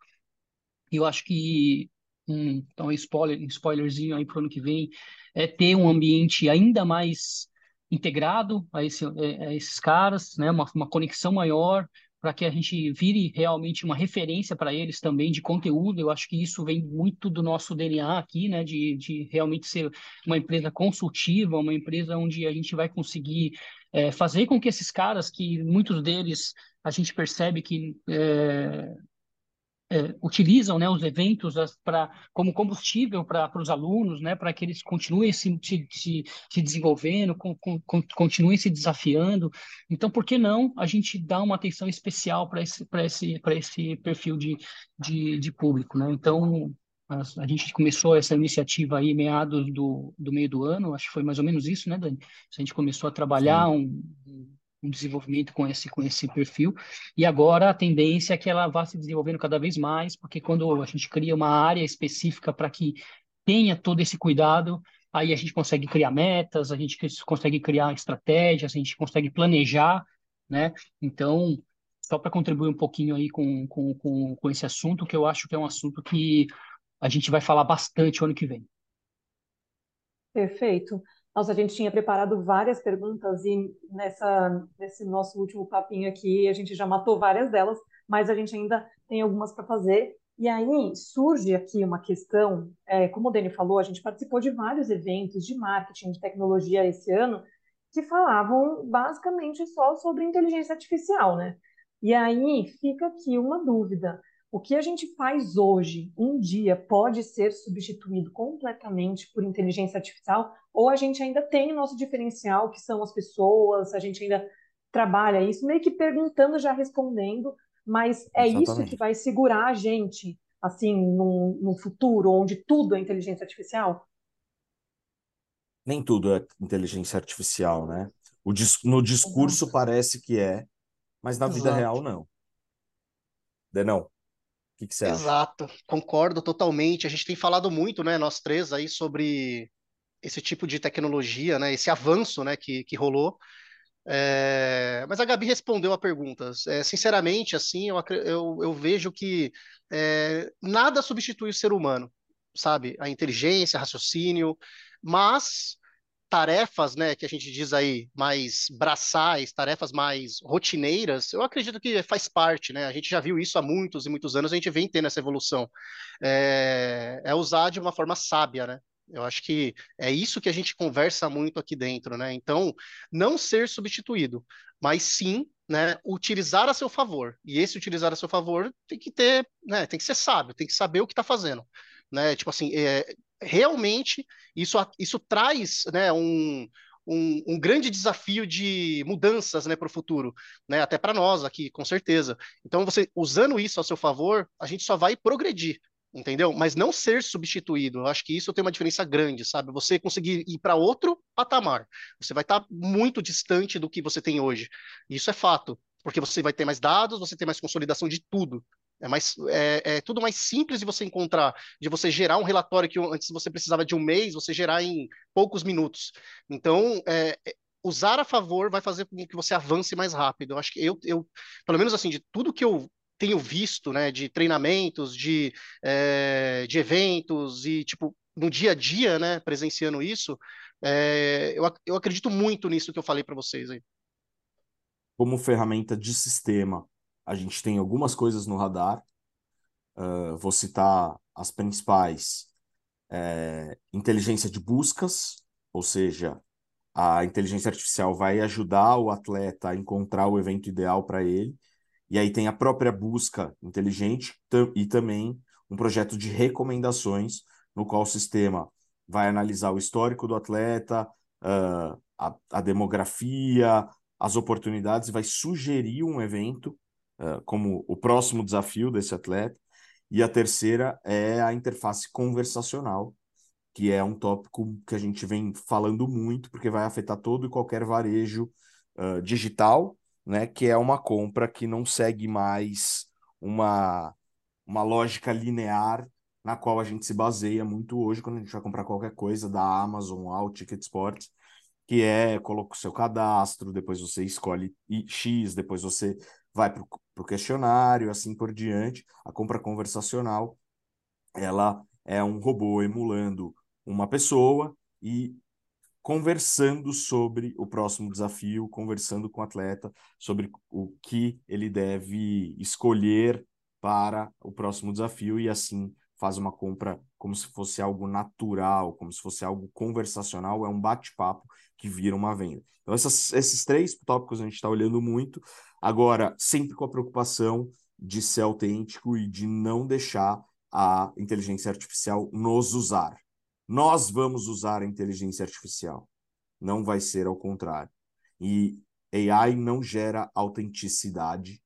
Speaker 4: e eu acho que, um, então, spoiler, spoilerzinho aí para o ano que vem, é ter um ambiente ainda mais integrado a, esse, é, a esses caras, né? uma, uma conexão maior, para que a gente vire realmente uma referência para eles também de conteúdo. Eu acho que isso vem muito do nosso DNA aqui, né? De, de realmente ser uma empresa consultiva, uma empresa onde a gente vai conseguir é, fazer com que esses caras, que muitos deles a gente percebe que é, é, utilizam né, os eventos para como combustível para os alunos, né, para que eles continuem se, se, se desenvolvendo, com, com, continuem se desafiando. Então, por que não a gente dar uma atenção especial para esse, esse, esse perfil de, de, de público? Né? Então, a, a, gente começou essa iniciativa aí meados do, do meio do ano, acho que foi mais ou menos isso, né, Dani? A gente começou a trabalhar um, um desenvolvimento com esse, com esse perfil. E agora a tendência é que ela vá se desenvolvendo cada vez mais, porque quando a gente cria uma área específica para que tenha todo esse cuidado, aí a gente consegue criar metas, a gente consegue criar estratégias, a gente consegue planejar, né? Então, só para contribuir um pouquinho aí com, com, com, com esse assunto, que eu acho que é um assunto que a gente vai falar bastante o ano que vem.
Speaker 1: Perfeito. Nossa, a gente tinha preparado várias perguntas e nessa, nesse nosso último papinho aqui a gente já matou várias delas, mas a gente ainda tem algumas para fazer. E aí surge aqui uma questão, é, como o Dani falou, a gente participou de vários eventos de marketing, de tecnologia esse ano, que falavam basicamente só sobre inteligência artificial, né? E aí fica aqui uma dúvida o que a gente faz hoje, um dia, pode ser substituído completamente por inteligência artificial, ou a gente ainda tem o nosso diferencial, que são as pessoas, a gente ainda trabalha isso, meio que perguntando, já respondendo, mas é Exatamente. isso que vai segurar a gente, assim, no futuro, onde tudo é inteligência artificial?
Speaker 3: Nem tudo é inteligência artificial, né? O dis no discurso
Speaker 1: Exato.
Speaker 3: parece que é, mas na vida
Speaker 5: Exato.
Speaker 3: real não. Denão, o que que você acha?
Speaker 5: Exato, concordo totalmente. A gente tem falado muito, né, nós três aí, sobre esse tipo de tecnologia, né, esse avanço, né, que, que rolou. É, mas a Gabi respondeu a pergunta. É, sinceramente, assim, eu, eu, eu vejo que é, nada substitui o ser humano, sabe? A inteligência, raciocínio, mas tarefas, né, que a gente diz aí mais braçais, tarefas mais rotineiras, eu acredito que faz parte, né? A gente já viu isso há muitos e muitos anos, a gente vem tendo essa evolução. É, é usar de uma forma sábia, né? Eu acho que é isso que a gente conversa muito aqui dentro, né? Então, não ser substituído, mas sim, né, utilizar a seu favor. E esse utilizar a seu favor tem que ter, né, tem que ser sábio, tem que saber o que está fazendo, né? Tipo assim, é, realmente isso, isso traz, né, um, um, um grande desafio de mudanças, né, para o futuro, né? Até para nós aqui, com certeza. Então, você usando isso a seu favor, a gente só vai progredir entendeu? Mas não ser substituído. Eu acho que isso tem uma diferença grande, sabe? Você conseguir ir para outro patamar. Você vai estar muito distante do que você tem hoje. Isso é fato, porque você vai ter mais dados, você tem mais consolidação de tudo. É, mais, é, é tudo mais simples de você encontrar, de você gerar um relatório que antes você precisava de um mês, você gerar em poucos minutos. Então, é, é, usar a favor vai fazer com que você avance mais rápido. Eu acho que eu, eu pelo menos assim, de tudo que eu tenho visto, né, de treinamentos, de, é, de eventos e, tipo, no dia a dia, né, presenciando isso, é, eu, eu acredito muito nisso que eu falei para vocês aí.
Speaker 3: Como ferramenta de sistema, a gente tem algumas coisas no radar. Uh, vou citar as principais. É, inteligência de buscas, ou seja, a inteligência artificial vai ajudar o atleta a encontrar o evento ideal para ele. E aí tem a própria busca inteligente e também um projeto de recomendações, no qual o sistema vai analisar o histórico do atleta, uh, a, a, demografia, as oportunidades, vai sugerir um evento como o próximo desafio desse atleta. E a terceira é a interface conversacional, que é um tópico que a gente vem falando muito, porque vai afetar todo e qualquer varejo uh, digital, né, que é uma compra que não segue mais uma, uma lógica linear na qual a gente se baseia muito hoje quando a gente vai comprar qualquer coisa da Amazon, ao Ticket Sports, que é coloca o seu cadastro, depois você escolhe X, depois você vai para o questionário, assim por diante. A compra conversacional, ela é um robô emulando uma pessoa e conversando sobre o próximo desafio, conversando com o atleta sobre o que ele deve escolher para o próximo desafio e assim faz uma compra como se fosse algo natural, como se fosse algo conversacional, é um bate-papo que vira uma venda. Então, essas, esses três tópicos a gente está olhando muito, agora, sempre com a preocupação de ser autêntico e de não deixar a inteligência artificial nos usar. Nós vamos usar a inteligência artificial. Não vai ser ao contrário. E AI não gera autenticidade.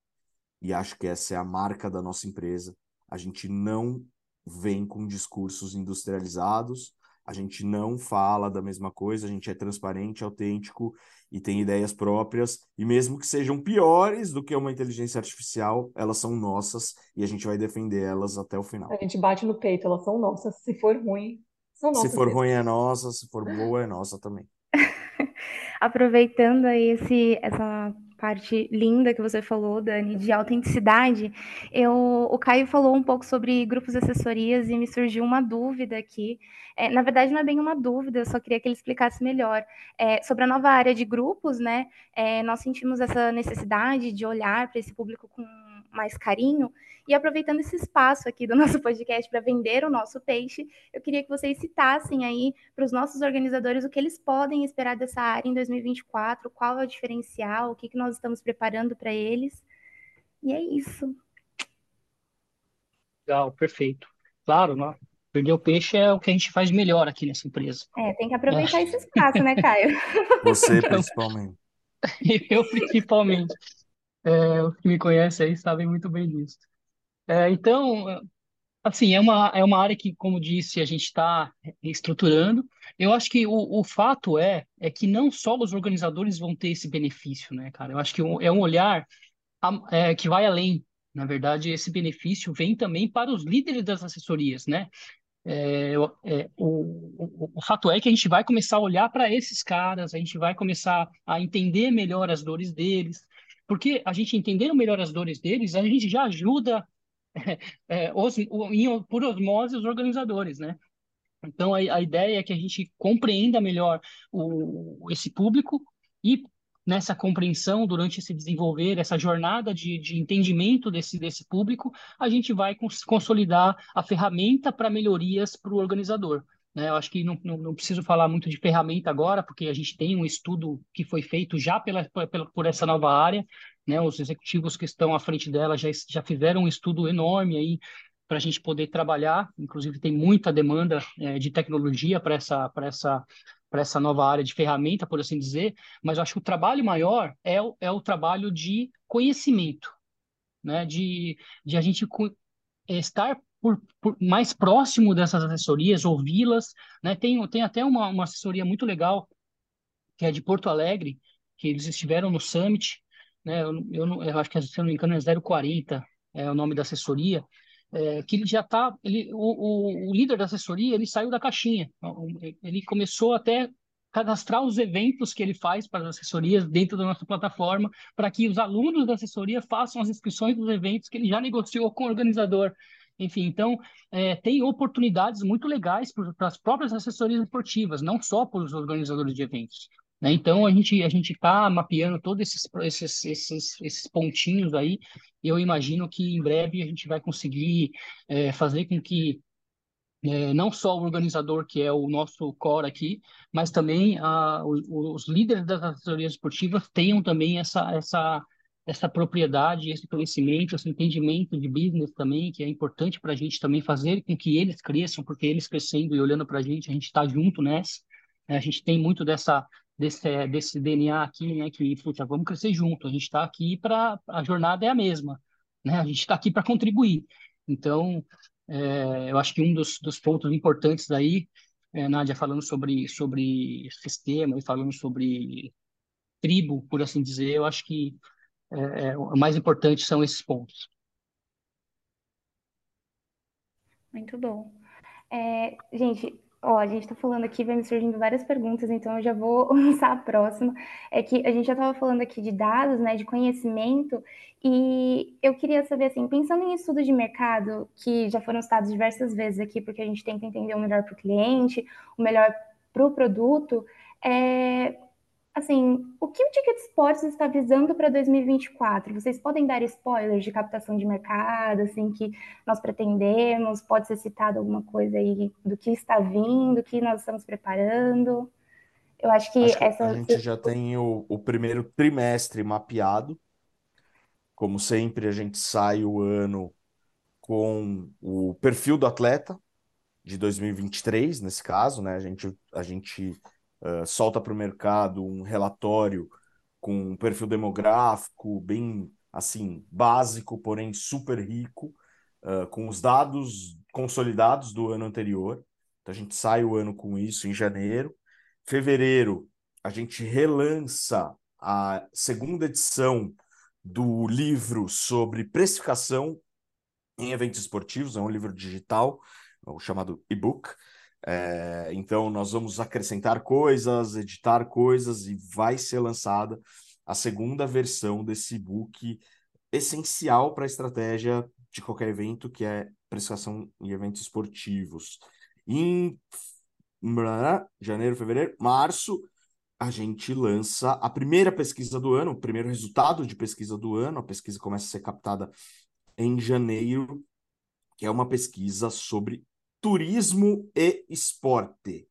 Speaker 3: E acho que essa é a marca da nossa empresa. A gente não vem com discursos industrializados, a gente não fala da mesma coisa, a gente é transparente, autêntico e tem ideias próprias, e mesmo que sejam piores do que uma inteligência artificial, elas são nossas e a gente vai defender elas até o final.
Speaker 1: A gente bate no peito, elas são nossas. Se for ruim, são nossas.
Speaker 3: Se for
Speaker 1: mesmo.
Speaker 3: ruim é nossa, se for boa é nossa também. <laughs>
Speaker 2: Aproveitando aí esse, essa parte linda que você falou, Dani, de autenticidade, eu, o Caio falou um pouco sobre grupos de assessorias e me surgiu uma dúvida aqui. É, na verdade, não é bem uma dúvida, eu só queria que ele explicasse melhor. É, sobre a nova área de grupos, né? É, nós sentimos essa necessidade de olhar para esse público com mais carinho. E aproveitando esse espaço aqui do <laughs> nosso podcast para vender o nosso peixe, eu queria que vocês citassem aí para os nossos organizadores o que eles podem esperar dessa área em 2024, qual é o diferencial, o que, que nós estamos preparando para eles. E é isso.
Speaker 4: Legal, perfeito. Claro, não. Perder o peixe é o que a gente faz melhor aqui nessa empresa.
Speaker 2: É, tem que aproveitar <laughs> esse espaço, né, Caio?
Speaker 3: Você, principalmente. <laughs>
Speaker 4: Eu, principalmente. É, os que me conhecem aí sabem muito bem disso. É, então, Assim, é uma, é uma área que, como disse, a gente está estruturando. Eu acho que o, o fato é, é que não só os organizadores vão ter esse benefício, né, cara? Eu acho que é um olhar é, que vai além. Na verdade, esse benefício vem também para os líderes das assessorias, né? É, é, o, o, o, fato é que a gente vai começar a olhar para esses caras, a gente vai começar a entender melhor as dores deles, porque a gente entendendo melhor as dores deles, a gente já ajuda <laughs> é, os, por osmose os organizadores, né? Então, a, a, ideia é que a gente compreenda melhor o, esse público e nessa compreensão, durante esse desenvolver, essa jornada de, de entendimento desse, desse público, a gente vai cons consolidar a ferramenta para melhorias para o organizador. Né? Eu acho que não, não, não, preciso falar muito de ferramenta agora, porque a gente tem um estudo que foi feito já pela, pela, por essa nova área, né? Os executivos que estão à frente dela já, já fizeram um estudo enorme aí para a gente poder trabalhar. Inclusive, tem muita demanda é, de tecnologia para essa, essa, essa nova área de ferramenta, por assim dizer. Mas eu acho que o trabalho maior é o, é o trabalho de conhecimento, né? de, de a gente estar por, por, mais próximo dessas assessorias, ouvi-las. Né? Tem, tem até uma, uma assessoria muito legal, que é de Porto Alegre, que eles estiveram no Summit, né? Eu, eu, eu acho que, se não me engano, é 040 é o nome da assessoria, é, que ele já está, o, o, o, líder da assessoria, ele saiu da caixinha, ele começou até cadastrar os eventos que ele faz para as assessorias dentro da nossa plataforma, para que os alunos da assessoria façam as inscrições dos eventos que ele já negociou com o organizador. Enfim, então, é, tem oportunidades muito legais para as próprias assessorias esportivas, não só para os organizadores de eventos. Né? Então, a gente a gente está mapeando todos esses, esses, esses, esses pontinhos aí. E eu imagino que em breve a gente vai conseguir é, fazer com que é, não só o organizador, que é o nosso core aqui, mas também a, os, os líderes das assessorias esportivas tenham também essa, essa, essa propriedade, esse conhecimento, esse entendimento de business também, que é importante para a gente também fazer com que eles cresçam, porque eles crescendo e olhando para a gente, a gente está junto nessa. Né? A gente tem muito dessa, desse, desse DNA aqui, né? Que, puta, vamos crescer junto. A gente está aqui para. A jornada é a mesma, né? A gente está aqui para contribuir. Então, é, eu acho que um dos, dos pontos importantes aí, é, Nádia, falando sobre, sobre sistema e falando sobre tribo, por assim dizer, eu acho que é, é o mais importante são esses pontos.
Speaker 2: Muito bom. É, gente, Ó, a gente está falando aqui, vai me surgindo várias perguntas, então eu já vou <laughs> lançar a próxima. É que a gente já estava falando aqui de dados, né, de conhecimento, e eu queria saber, assim, pensando em estudos de mercado, que já foram citados diversas vezes aqui, porque a gente tenta entender o melhor para o cliente, o melhor para o produto, é, assim, o que o Ticket Sports está visando para 2024? Vocês podem dar spoilers de captação de mercado, assim, que nós pretendemos? Pode ser citado alguma coisa aí do que está vindo, que nós estamos preparando? Eu acho que,
Speaker 3: acho que
Speaker 2: essa...
Speaker 3: A gente já tem o, o primeiro trimestre mapeado. Como sempre, a gente sai o ano com o perfil do atleta de 2023, nesse caso, né? A gente, a gente uh, solta para o mercado um relatório com um perfil demográfico bem assim básico, porém super rico, uh, com os dados consolidados do ano anterior. Então a gente sai o ano com isso em janeiro. Fevereiro a gente relança a segunda edição do livro sobre precificação em eventos esportivos, é um livro digital, o chamado e-book. É, então, nós vamos acrescentar coisas, editar coisas e vai ser lançada a segunda versão desse book essencial para a estratégia de qualquer evento, que é prestação em eventos esportivos. Em janeiro, fevereiro, março, a gente lança a primeira pesquisa do ano, o primeiro resultado de pesquisa do ano. A pesquisa começa a ser captada em janeiro, que é uma pesquisa sobre turismo e esporte.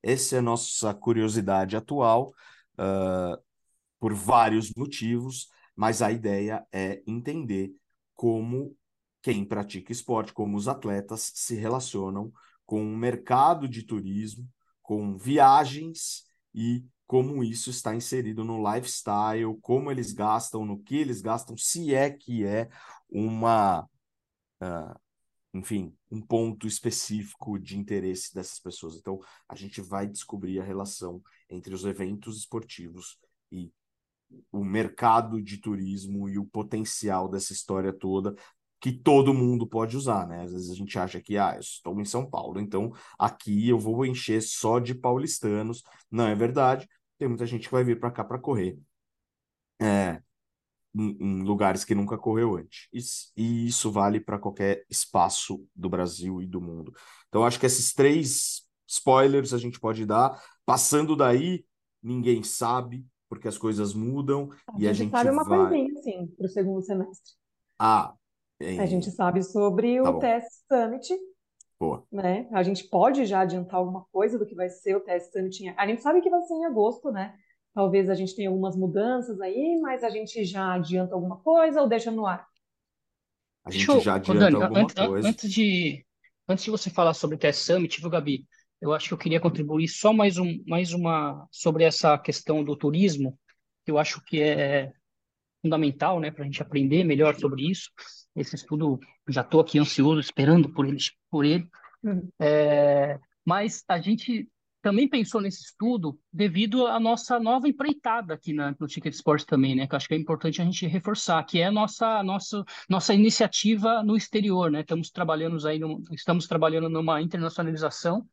Speaker 3: Essa é a nossa curiosidade atual, uh, por vários motivos, mas a ideia é entender como quem pratica esporte, como os atletas se relacionam com o mercado de turismo, com viagens e como isso está inserido no lifestyle, como eles gastam, no que eles gastam, se é que é uma uh, enfim, um ponto específico de interesse dessas pessoas. Então, a gente vai descobrir a relação entre os eventos esportivos e o mercado de turismo e o potencial dessa história toda que todo mundo pode usar, né? Às vezes a gente acha que, ah, eu estou em São Paulo, então aqui eu vou encher só de paulistanos. Não é verdade. Tem muita gente que vai vir para cá para correr. É, em, lugares que nunca correu antes. E, e isso vale para qualquer espaço do Brasil e do mundo. Então, acho que esses três spoilers a gente pode dar. Passando daí, ninguém sabe, porque as coisas mudam
Speaker 1: a
Speaker 3: e
Speaker 1: a
Speaker 3: gente
Speaker 1: sabe uma
Speaker 3: vai.
Speaker 1: coisinha, assim, para o segundo semestre.
Speaker 3: Ah,
Speaker 1: a gente sabe sobre
Speaker 3: tá
Speaker 1: o
Speaker 3: bom.
Speaker 1: TS Summit,
Speaker 3: Boa.
Speaker 1: né? A gente pode já adiantar alguma coisa do que vai ser o TS Summit. A gente sabe que vai ser em agosto, né? Talvez a gente tenha algumas mudanças aí, mas a gente já adianta alguma coisa ou deixa no ar?
Speaker 3: A
Speaker 4: Deixa
Speaker 3: gente
Speaker 4: eu,
Speaker 3: já adianta
Speaker 4: Dani,
Speaker 3: alguma
Speaker 4: antes,
Speaker 3: coisa.
Speaker 4: antes de, antes de você falar sobre o TS Summit, viu, Gabi? Eu acho que eu queria contribuir só mais, um, mais uma sobre essa questão do turismo, que eu acho que é fundamental, né, para a gente aprender melhor sobre isso. Esse estudo, já estou aqui ansioso, esperando por ele, por ele.
Speaker 1: Uhum.
Speaker 4: É, mas a gente também pensou nesse estudo devido à nossa nova empreitada aqui na, no Ticket Sports também, né? Que acho que é importante a gente reforçar, que é a nossa, nossa, nossa iniciativa no exterior, né? Estamos trabalhando aí, no, estamos trabalhando numa internacionalização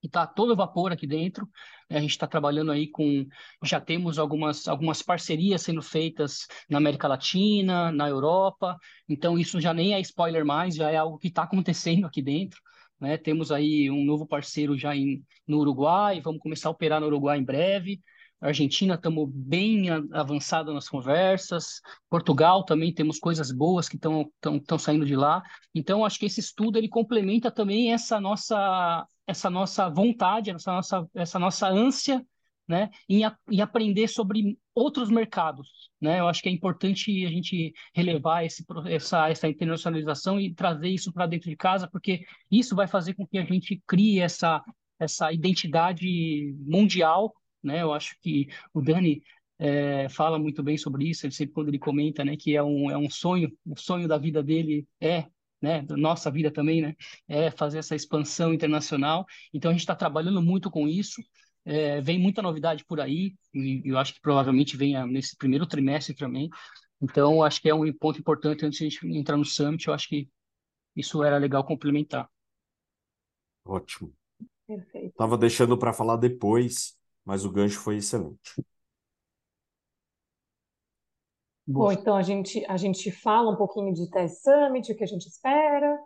Speaker 4: que está todo vapor aqui dentro. né? A gente está trabalhando aí com, já temos algumas, algumas parcerias sendo feitas na América Latina, na Europa. Então isso já nem é spoiler mais, já é algo que está acontecendo aqui dentro. Né? Temos aí um novo parceiro já em, no Uruguai, vamos começar a operar no Uruguai em breve. Argentina, estamos bem a- avançado nas conversas. Portugal também temos coisas boas que estão saindo de lá. Então, acho que esse estudo ele complementa também essa nossa essa nossa vontade, essa nossa essa nossa ânsia, né, em, a- aprender sobre outros mercados, né? Eu acho que é importante a gente relevar esse essa essa internacionalização e trazer isso para dentro de casa, porque isso vai fazer com que a gente crie essa essa identidade mundial, né? Eu acho que o Dani é, fala muito bem sobre isso. Ele sempre quando ele comenta, né, que é um é um sonho, o sonho da vida dele é né, nossa vida também, né, é fazer essa expansão internacional. Então a gente está trabalhando muito com isso. É, vem muita novidade por aí e eu acho que provavelmente venha nesse primeiro trimestre também. Então acho que é um ponto importante antes de a gente entrar no summit. Eu acho que isso era legal complementar.
Speaker 3: Ótimo.
Speaker 1: Perfeito.
Speaker 3: Tava deixando para falar depois, mas o gancho foi excelente.
Speaker 1: Bom,
Speaker 4: Boa.
Speaker 1: então a gente, a gente fala um pouquinho de TS Summit, o que a gente espera.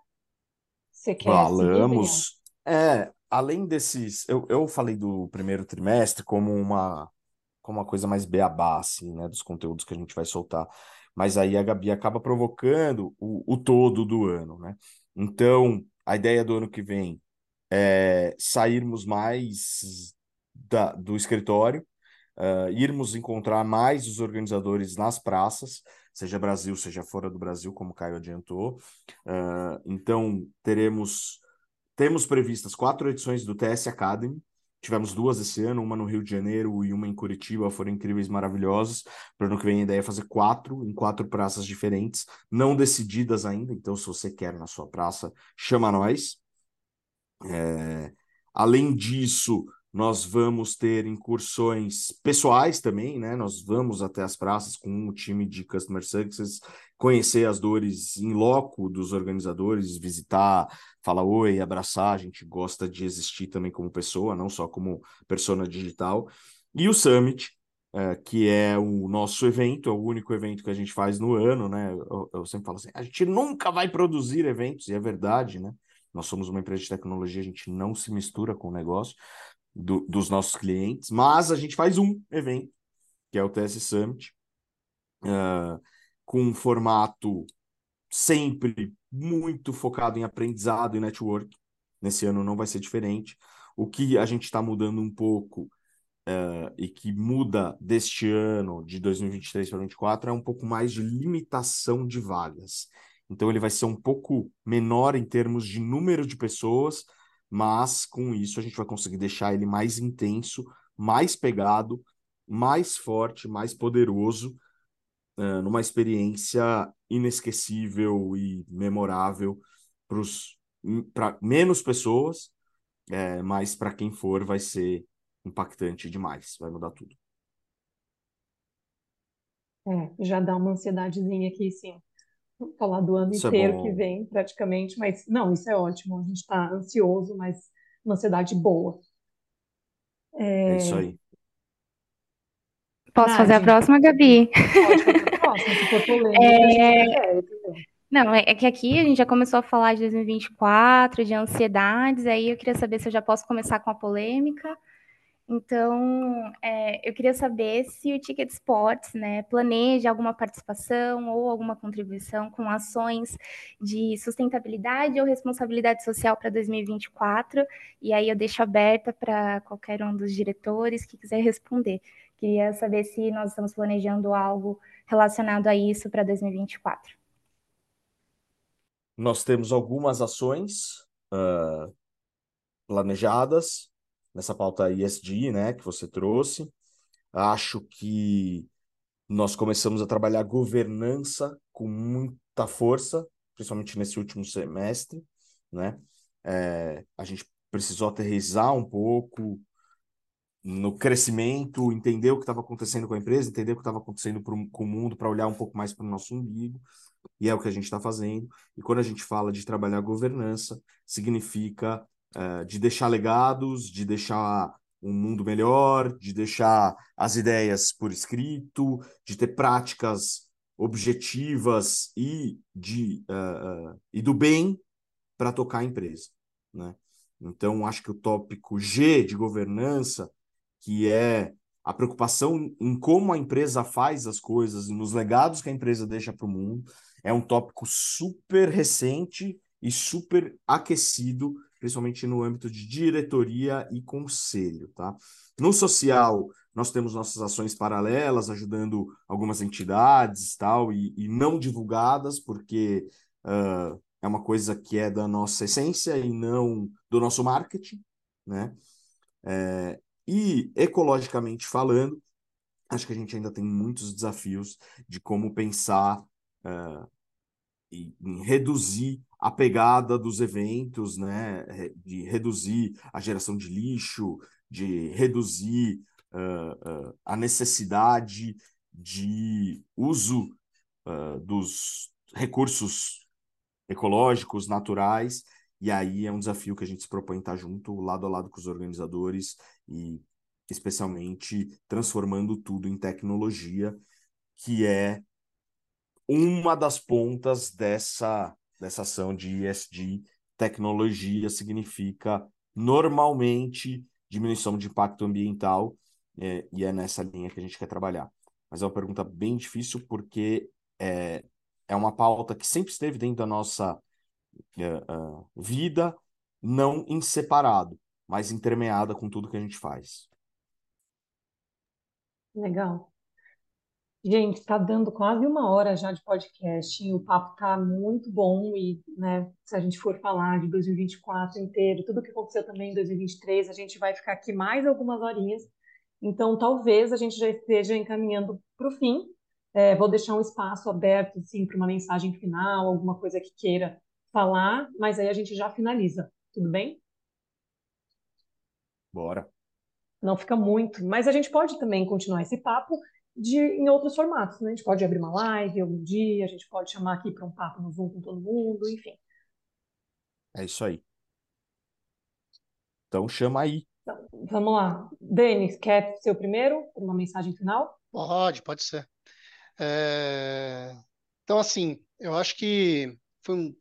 Speaker 1: Você quer seguir?
Speaker 3: Falamos. É, além desses, eu, eu falei do primeiro trimestre como uma, como uma coisa mais beabá, assim, né, dos conteúdos que a gente vai soltar. Mas aí a Gabi acaba provocando o, o todo do ano, né? Então, a ideia do ano que vem é sairmos mais da, do escritório, uh, irmos encontrar mais os organizadores nas praças, seja Brasil, seja fora do Brasil, como o Caio adiantou. Uh, então, teremos temos previstas quatro edições do TS Academy. Tivemos duas esse ano, uma no Rio de Janeiro e uma em Curitiba, foram incríveis, maravilhosas. Para ano que vem a ideia é fazer quatro, em quatro praças diferentes, não decididas ainda. Então, se você quer na sua praça, chama nós. É, além disso, nós vamos ter incursões pessoais também, né? Nós vamos até as praças com o time de Customer Success, conhecer as dores em loco dos organizadores, visitar, falar oi, abraçar. A gente gosta de existir também como pessoa, não só como persona digital. E o Summit, é, que é o nosso evento, é o único evento que a gente faz no ano, né? Eu, eu sempre falo assim, a gente nunca vai produzir eventos, e é verdade, né? Nós somos uma empresa de tecnologia, a gente não se mistura com o negócio do, dos nossos clientes, mas a gente faz um evento, que é o TS Summit, uh, com um formato sempre muito focado em aprendizado e network. Nesse ano não vai ser diferente. O que a gente está mudando um pouco uh, e que muda deste ano, de 2023 para 2024, é um pouco mais de limitação de vagas. Então ele vai ser um pouco menor em termos de número de pessoas, mas com isso a gente vai conseguir deixar ele mais intenso, mais pegado, mais forte, mais poderoso, uh, numa experiência inesquecível e memorável para menos pessoas, é, mas para quem for vai ser impactante demais, vai mudar tudo.
Speaker 1: É, já dá uma ansiedadezinha aqui, sim. Vou falar do ano isso é inteiro é que vem, praticamente, mas não, isso é ótimo. A gente está ansioso, mas uma ansiedade boa.
Speaker 3: É, é isso aí.
Speaker 2: Posso fazer a próxima, Gabi?
Speaker 1: Pode fazer a <laughs> próxima, se for polêmica, é...
Speaker 2: Não, é, é que aqui a gente já começou a falar de 2024, de ansiedades, aí eu queria saber se eu já posso começar com a polêmica. Então, é, eu queria saber se o Ticket Sports né, planeja alguma participação ou alguma contribuição com ações de sustentabilidade ou responsabilidade social para 2024. E aí eu deixo aberta para qualquer um dos diretores que quiser responder. Queria saber se nós estamos planejando algo relacionado a isso para 2024.
Speaker 3: Nós temos algumas ações uh, planejadas nessa pauta ESG, né, que você trouxe. Acho que nós começamos a trabalhar governança com muita força, principalmente nesse último semestre, né? É, a gente precisou aterrizar um pouco no crescimento, entender o que estava acontecendo com a empresa, entender o que estava acontecendo pro, com o mundo, para olhar um pouco mais para o nosso umbigo, e é o que a gente está fazendo. E quando a gente fala de trabalhar governança, significa uh, de deixar legados, de deixar um mundo melhor, de deixar as ideias por escrito, de ter práticas objetivas e de uh, uh, e do bem para tocar a empresa, né? Então acho que o tópico G de governança, que é a preocupação em como a empresa faz as coisas nos legados que a empresa deixa para o mundo, é um tópico super recente e super aquecido principalmente no âmbito de diretoria e conselho, tá? No social, nós temos nossas ações paralelas, ajudando algumas entidades tal, e, e não divulgadas, porque uh, é uma coisa que é da nossa essência e não do nosso marketing, né? É, e ecologicamente falando, acho que a gente ainda tem muitos desafios de como pensar uh, em reduzir a pegada dos eventos, né, de reduzir a geração de lixo, de reduzir uh, uh, a necessidade de uso dos recursos ecológicos, naturais, e aí é um desafio que a gente se propõe estar junto, lado a lado com os organizadores e especialmente transformando tudo em tecnologia, que é uma das pontas dessa dessa ação de ESG, tecnologia significa normalmente diminuição de impacto ambiental, é, e é nessa linha que a gente quer trabalhar. Mas é uma pergunta bem difícil porque é, é uma pauta que sempre esteve dentro da nossa é, uh, vida, não em separado, mas intermeada com tudo que a gente faz.
Speaker 1: Legal. Gente, está dando quase uma hora já de podcast. O papo está muito bom e, né, se a gente for falar de 2024 inteiro, tudo que aconteceu também em 2023, a gente vai ficar aqui mais algumas horinhas. Então, talvez a gente já esteja encaminhando para o fim. É, vou deixar um espaço aberto, sim, para uma mensagem final, alguma coisa que queira falar, mas aí a gente já finaliza. Tudo bem?
Speaker 3: Bora.
Speaker 1: Não fica muito, mas a gente pode também continuar esse papo de, em outros formatos. Né? A gente pode abrir uma live algum dia, a gente pode chamar aqui para um papo no Zoom com todo mundo, enfim.
Speaker 3: É isso aí. Então chama aí.
Speaker 1: Então, vamos lá. Denis, quer ser o primeiro? Uma mensagem final?
Speaker 5: Pode, pode ser. É... Então, assim, eu acho que foi um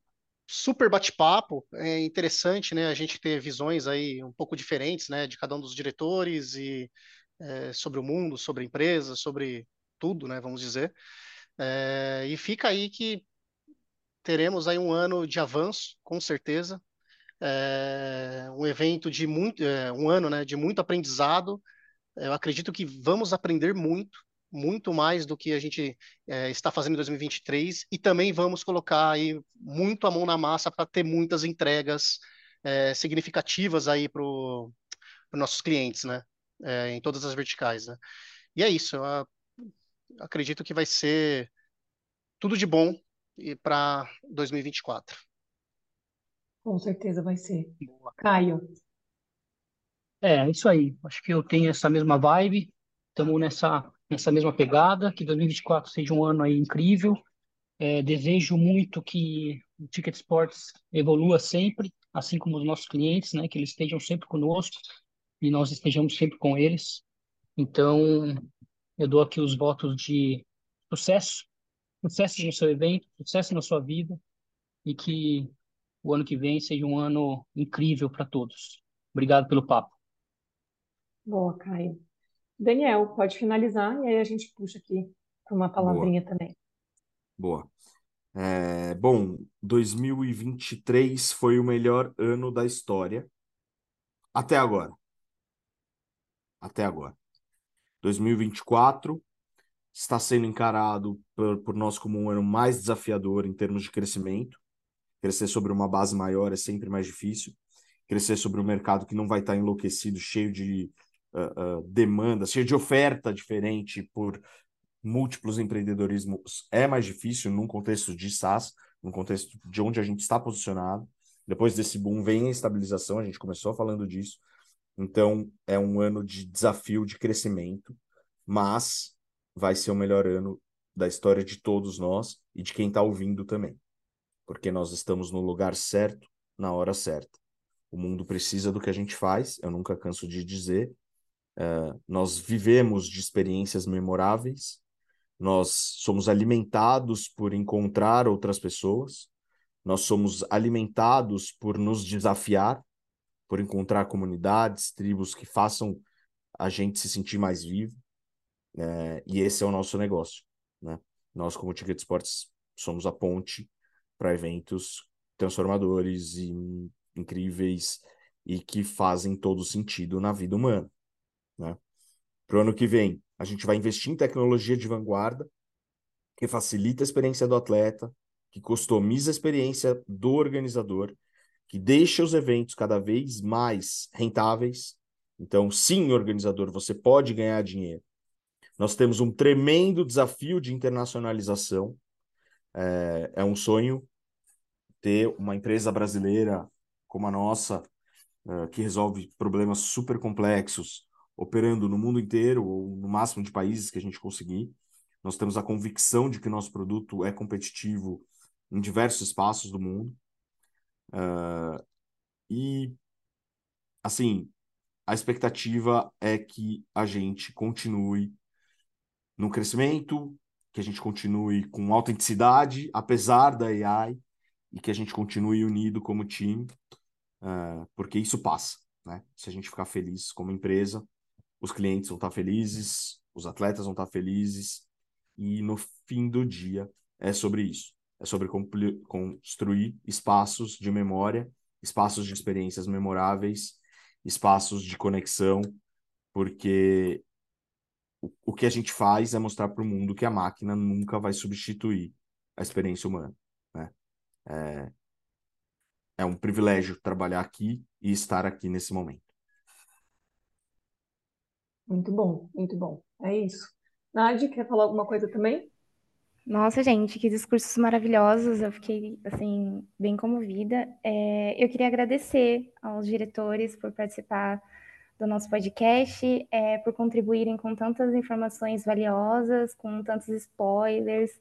Speaker 5: super bate-papo. É interessante, né, a gente ter visões aí um pouco diferentes, né, de cada um dos diretores e é, sobre o mundo, sobre a empresa, sobre tudo, né, vamos dizer. É, e fica aí que teremos aí um ano de avanço, com certeza. É, um evento de muito, é, um ano, né, de muito aprendizado. Eu acredito que vamos aprender muito, muito mais do que a gente é, está fazendo em 2023 e também vamos colocar aí muito a mão na massa para ter muitas entregas é, significativas aí para os nossos clientes, né? é, em todas as verticais. Né? E é isso, eu acredito que vai ser tudo de bom para 2024.
Speaker 1: Com certeza vai ser. Boa. Caio.
Speaker 4: É, é, isso aí. Acho que eu tenho essa mesma vibe. Estamos nessa, nessa mesma pegada. Que 2024 seja um ano aí incrível. É, desejo muito que o Ticket Sports evolua sempre, assim como os nossos clientes, né? Que eles estejam sempre conosco e nós estejamos sempre com eles. Então, eu dou aqui os votos de sucesso, sucesso no seu evento, sucesso na sua vida e que o ano que vem seja um ano incrível para todos. Obrigado pelo papo.
Speaker 1: Boa, Caio. Daniel, pode finalizar e aí a gente puxa aqui para uma palavrinha
Speaker 3: Boa.
Speaker 1: também.
Speaker 3: Boa. É, bom, 2023 foi o melhor ano da história até agora. Até agora. 2024 está sendo encarado por, por nós como um ano mais desafiador em termos de crescimento. Crescer sobre uma base maior é sempre mais difícil. Crescer sobre um mercado que não vai estar enlouquecido, cheio de uh, demanda, cheio de oferta diferente por múltiplos empreendedorismos é mais difícil num contexto de SaaS, num contexto de onde a gente está posicionado. Depois desse boom vem a estabilização, a gente começou falando disso. Então, é um ano de desafio, de crescimento, mas vai ser o melhor ano da história de todos nós e de quem está ouvindo também, porque nós estamos no lugar certo, na hora certa. O mundo precisa do que a gente faz, eu nunca canso de dizer. Uh, nós vivemos de experiências memoráveis, nós somos alimentados por encontrar outras pessoas, nós somos alimentados por nos desafiar, por encontrar comunidades, tribos que façam a gente se sentir mais vivo. É, e esse é o nosso negócio. Né? Nós, como Ticket Sports, somos a ponte para eventos transformadores e incríveis e que fazem todo sentido na vida humana. Né? Para o ano que vem, a gente vai investir em tecnologia de vanguarda, que facilita a experiência do atleta, que customiza a experiência do organizador que deixa os eventos cada vez mais rentáveis. Então, sim, organizador, você pode ganhar dinheiro. Nós temos um tremendo desafio de internacionalização. É, é um sonho ter uma empresa brasileira como a nossa, é, que resolve problemas super complexos, operando no mundo inteiro ou no máximo de países que a gente conseguir. Nós temos a convicção de que nosso produto é competitivo em diversos espaços do mundo. Uh, e, assim, a expectativa é que a gente continue no crescimento, que a gente continue com autenticidade, apesar da AI, e que a gente continue unido como time, uh, porque isso passa, né? Se a gente ficar feliz como empresa, os clientes vão estar felizes, os atletas vão estar felizes, e no fim do dia é sobre isso é sobre construir espaços de memória, espaços de experiências memoráveis, espaços de conexão, porque o, que a gente faz é mostrar para o mundo que a máquina nunca vai substituir a experiência humana. Né? É, é um privilégio trabalhar aqui e estar aqui nesse momento.
Speaker 1: Muito bom, muito bom. É isso. Nádia, quer falar alguma coisa também?
Speaker 2: Nossa, gente, que discursos maravilhosos. Eu fiquei, assim, bem comovida. É, eu queria agradecer aos diretores por participar do nosso podcast, é, por contribuírem com tantas informações valiosas, com tantos spoilers.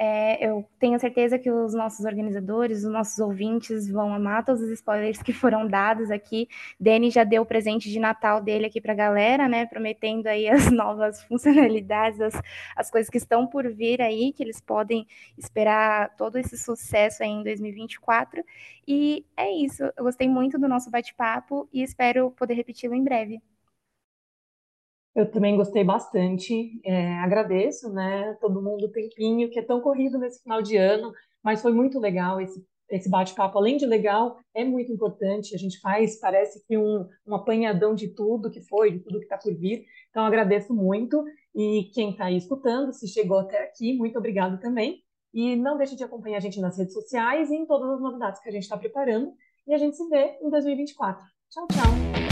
Speaker 2: É, eu tenho certeza que os nossos organizadores, os nossos ouvintes vão amar todos os spoilers que foram dados aqui. Dani já deu o presente de Natal dele aqui para a galera, né? Prometendo aí as <laughs> novas funcionalidades, as, as coisas que estão por vir aí, que eles podem esperar todo esse sucesso aí em 2024. E é isso. Eu gostei muito do nosso bate-papo e espero poder repeti-lo em breve.
Speaker 1: Eu também gostei bastante, é, agradeço, né, todo mundo o tempinho, que é tão corrido nesse final de ano, mas foi muito legal esse, esse bate-papo. Além de legal, é muito importante, a gente faz, parece que um, um apanhadão de tudo que foi, de tudo que está por vir. Então, agradeço muito. E quem está aí escutando, se chegou até aqui, muito obrigado também. E não deixe de acompanhar a gente nas redes sociais e em todas as novidades que a gente está preparando. E a gente se vê em 2024. Tchau, tchau!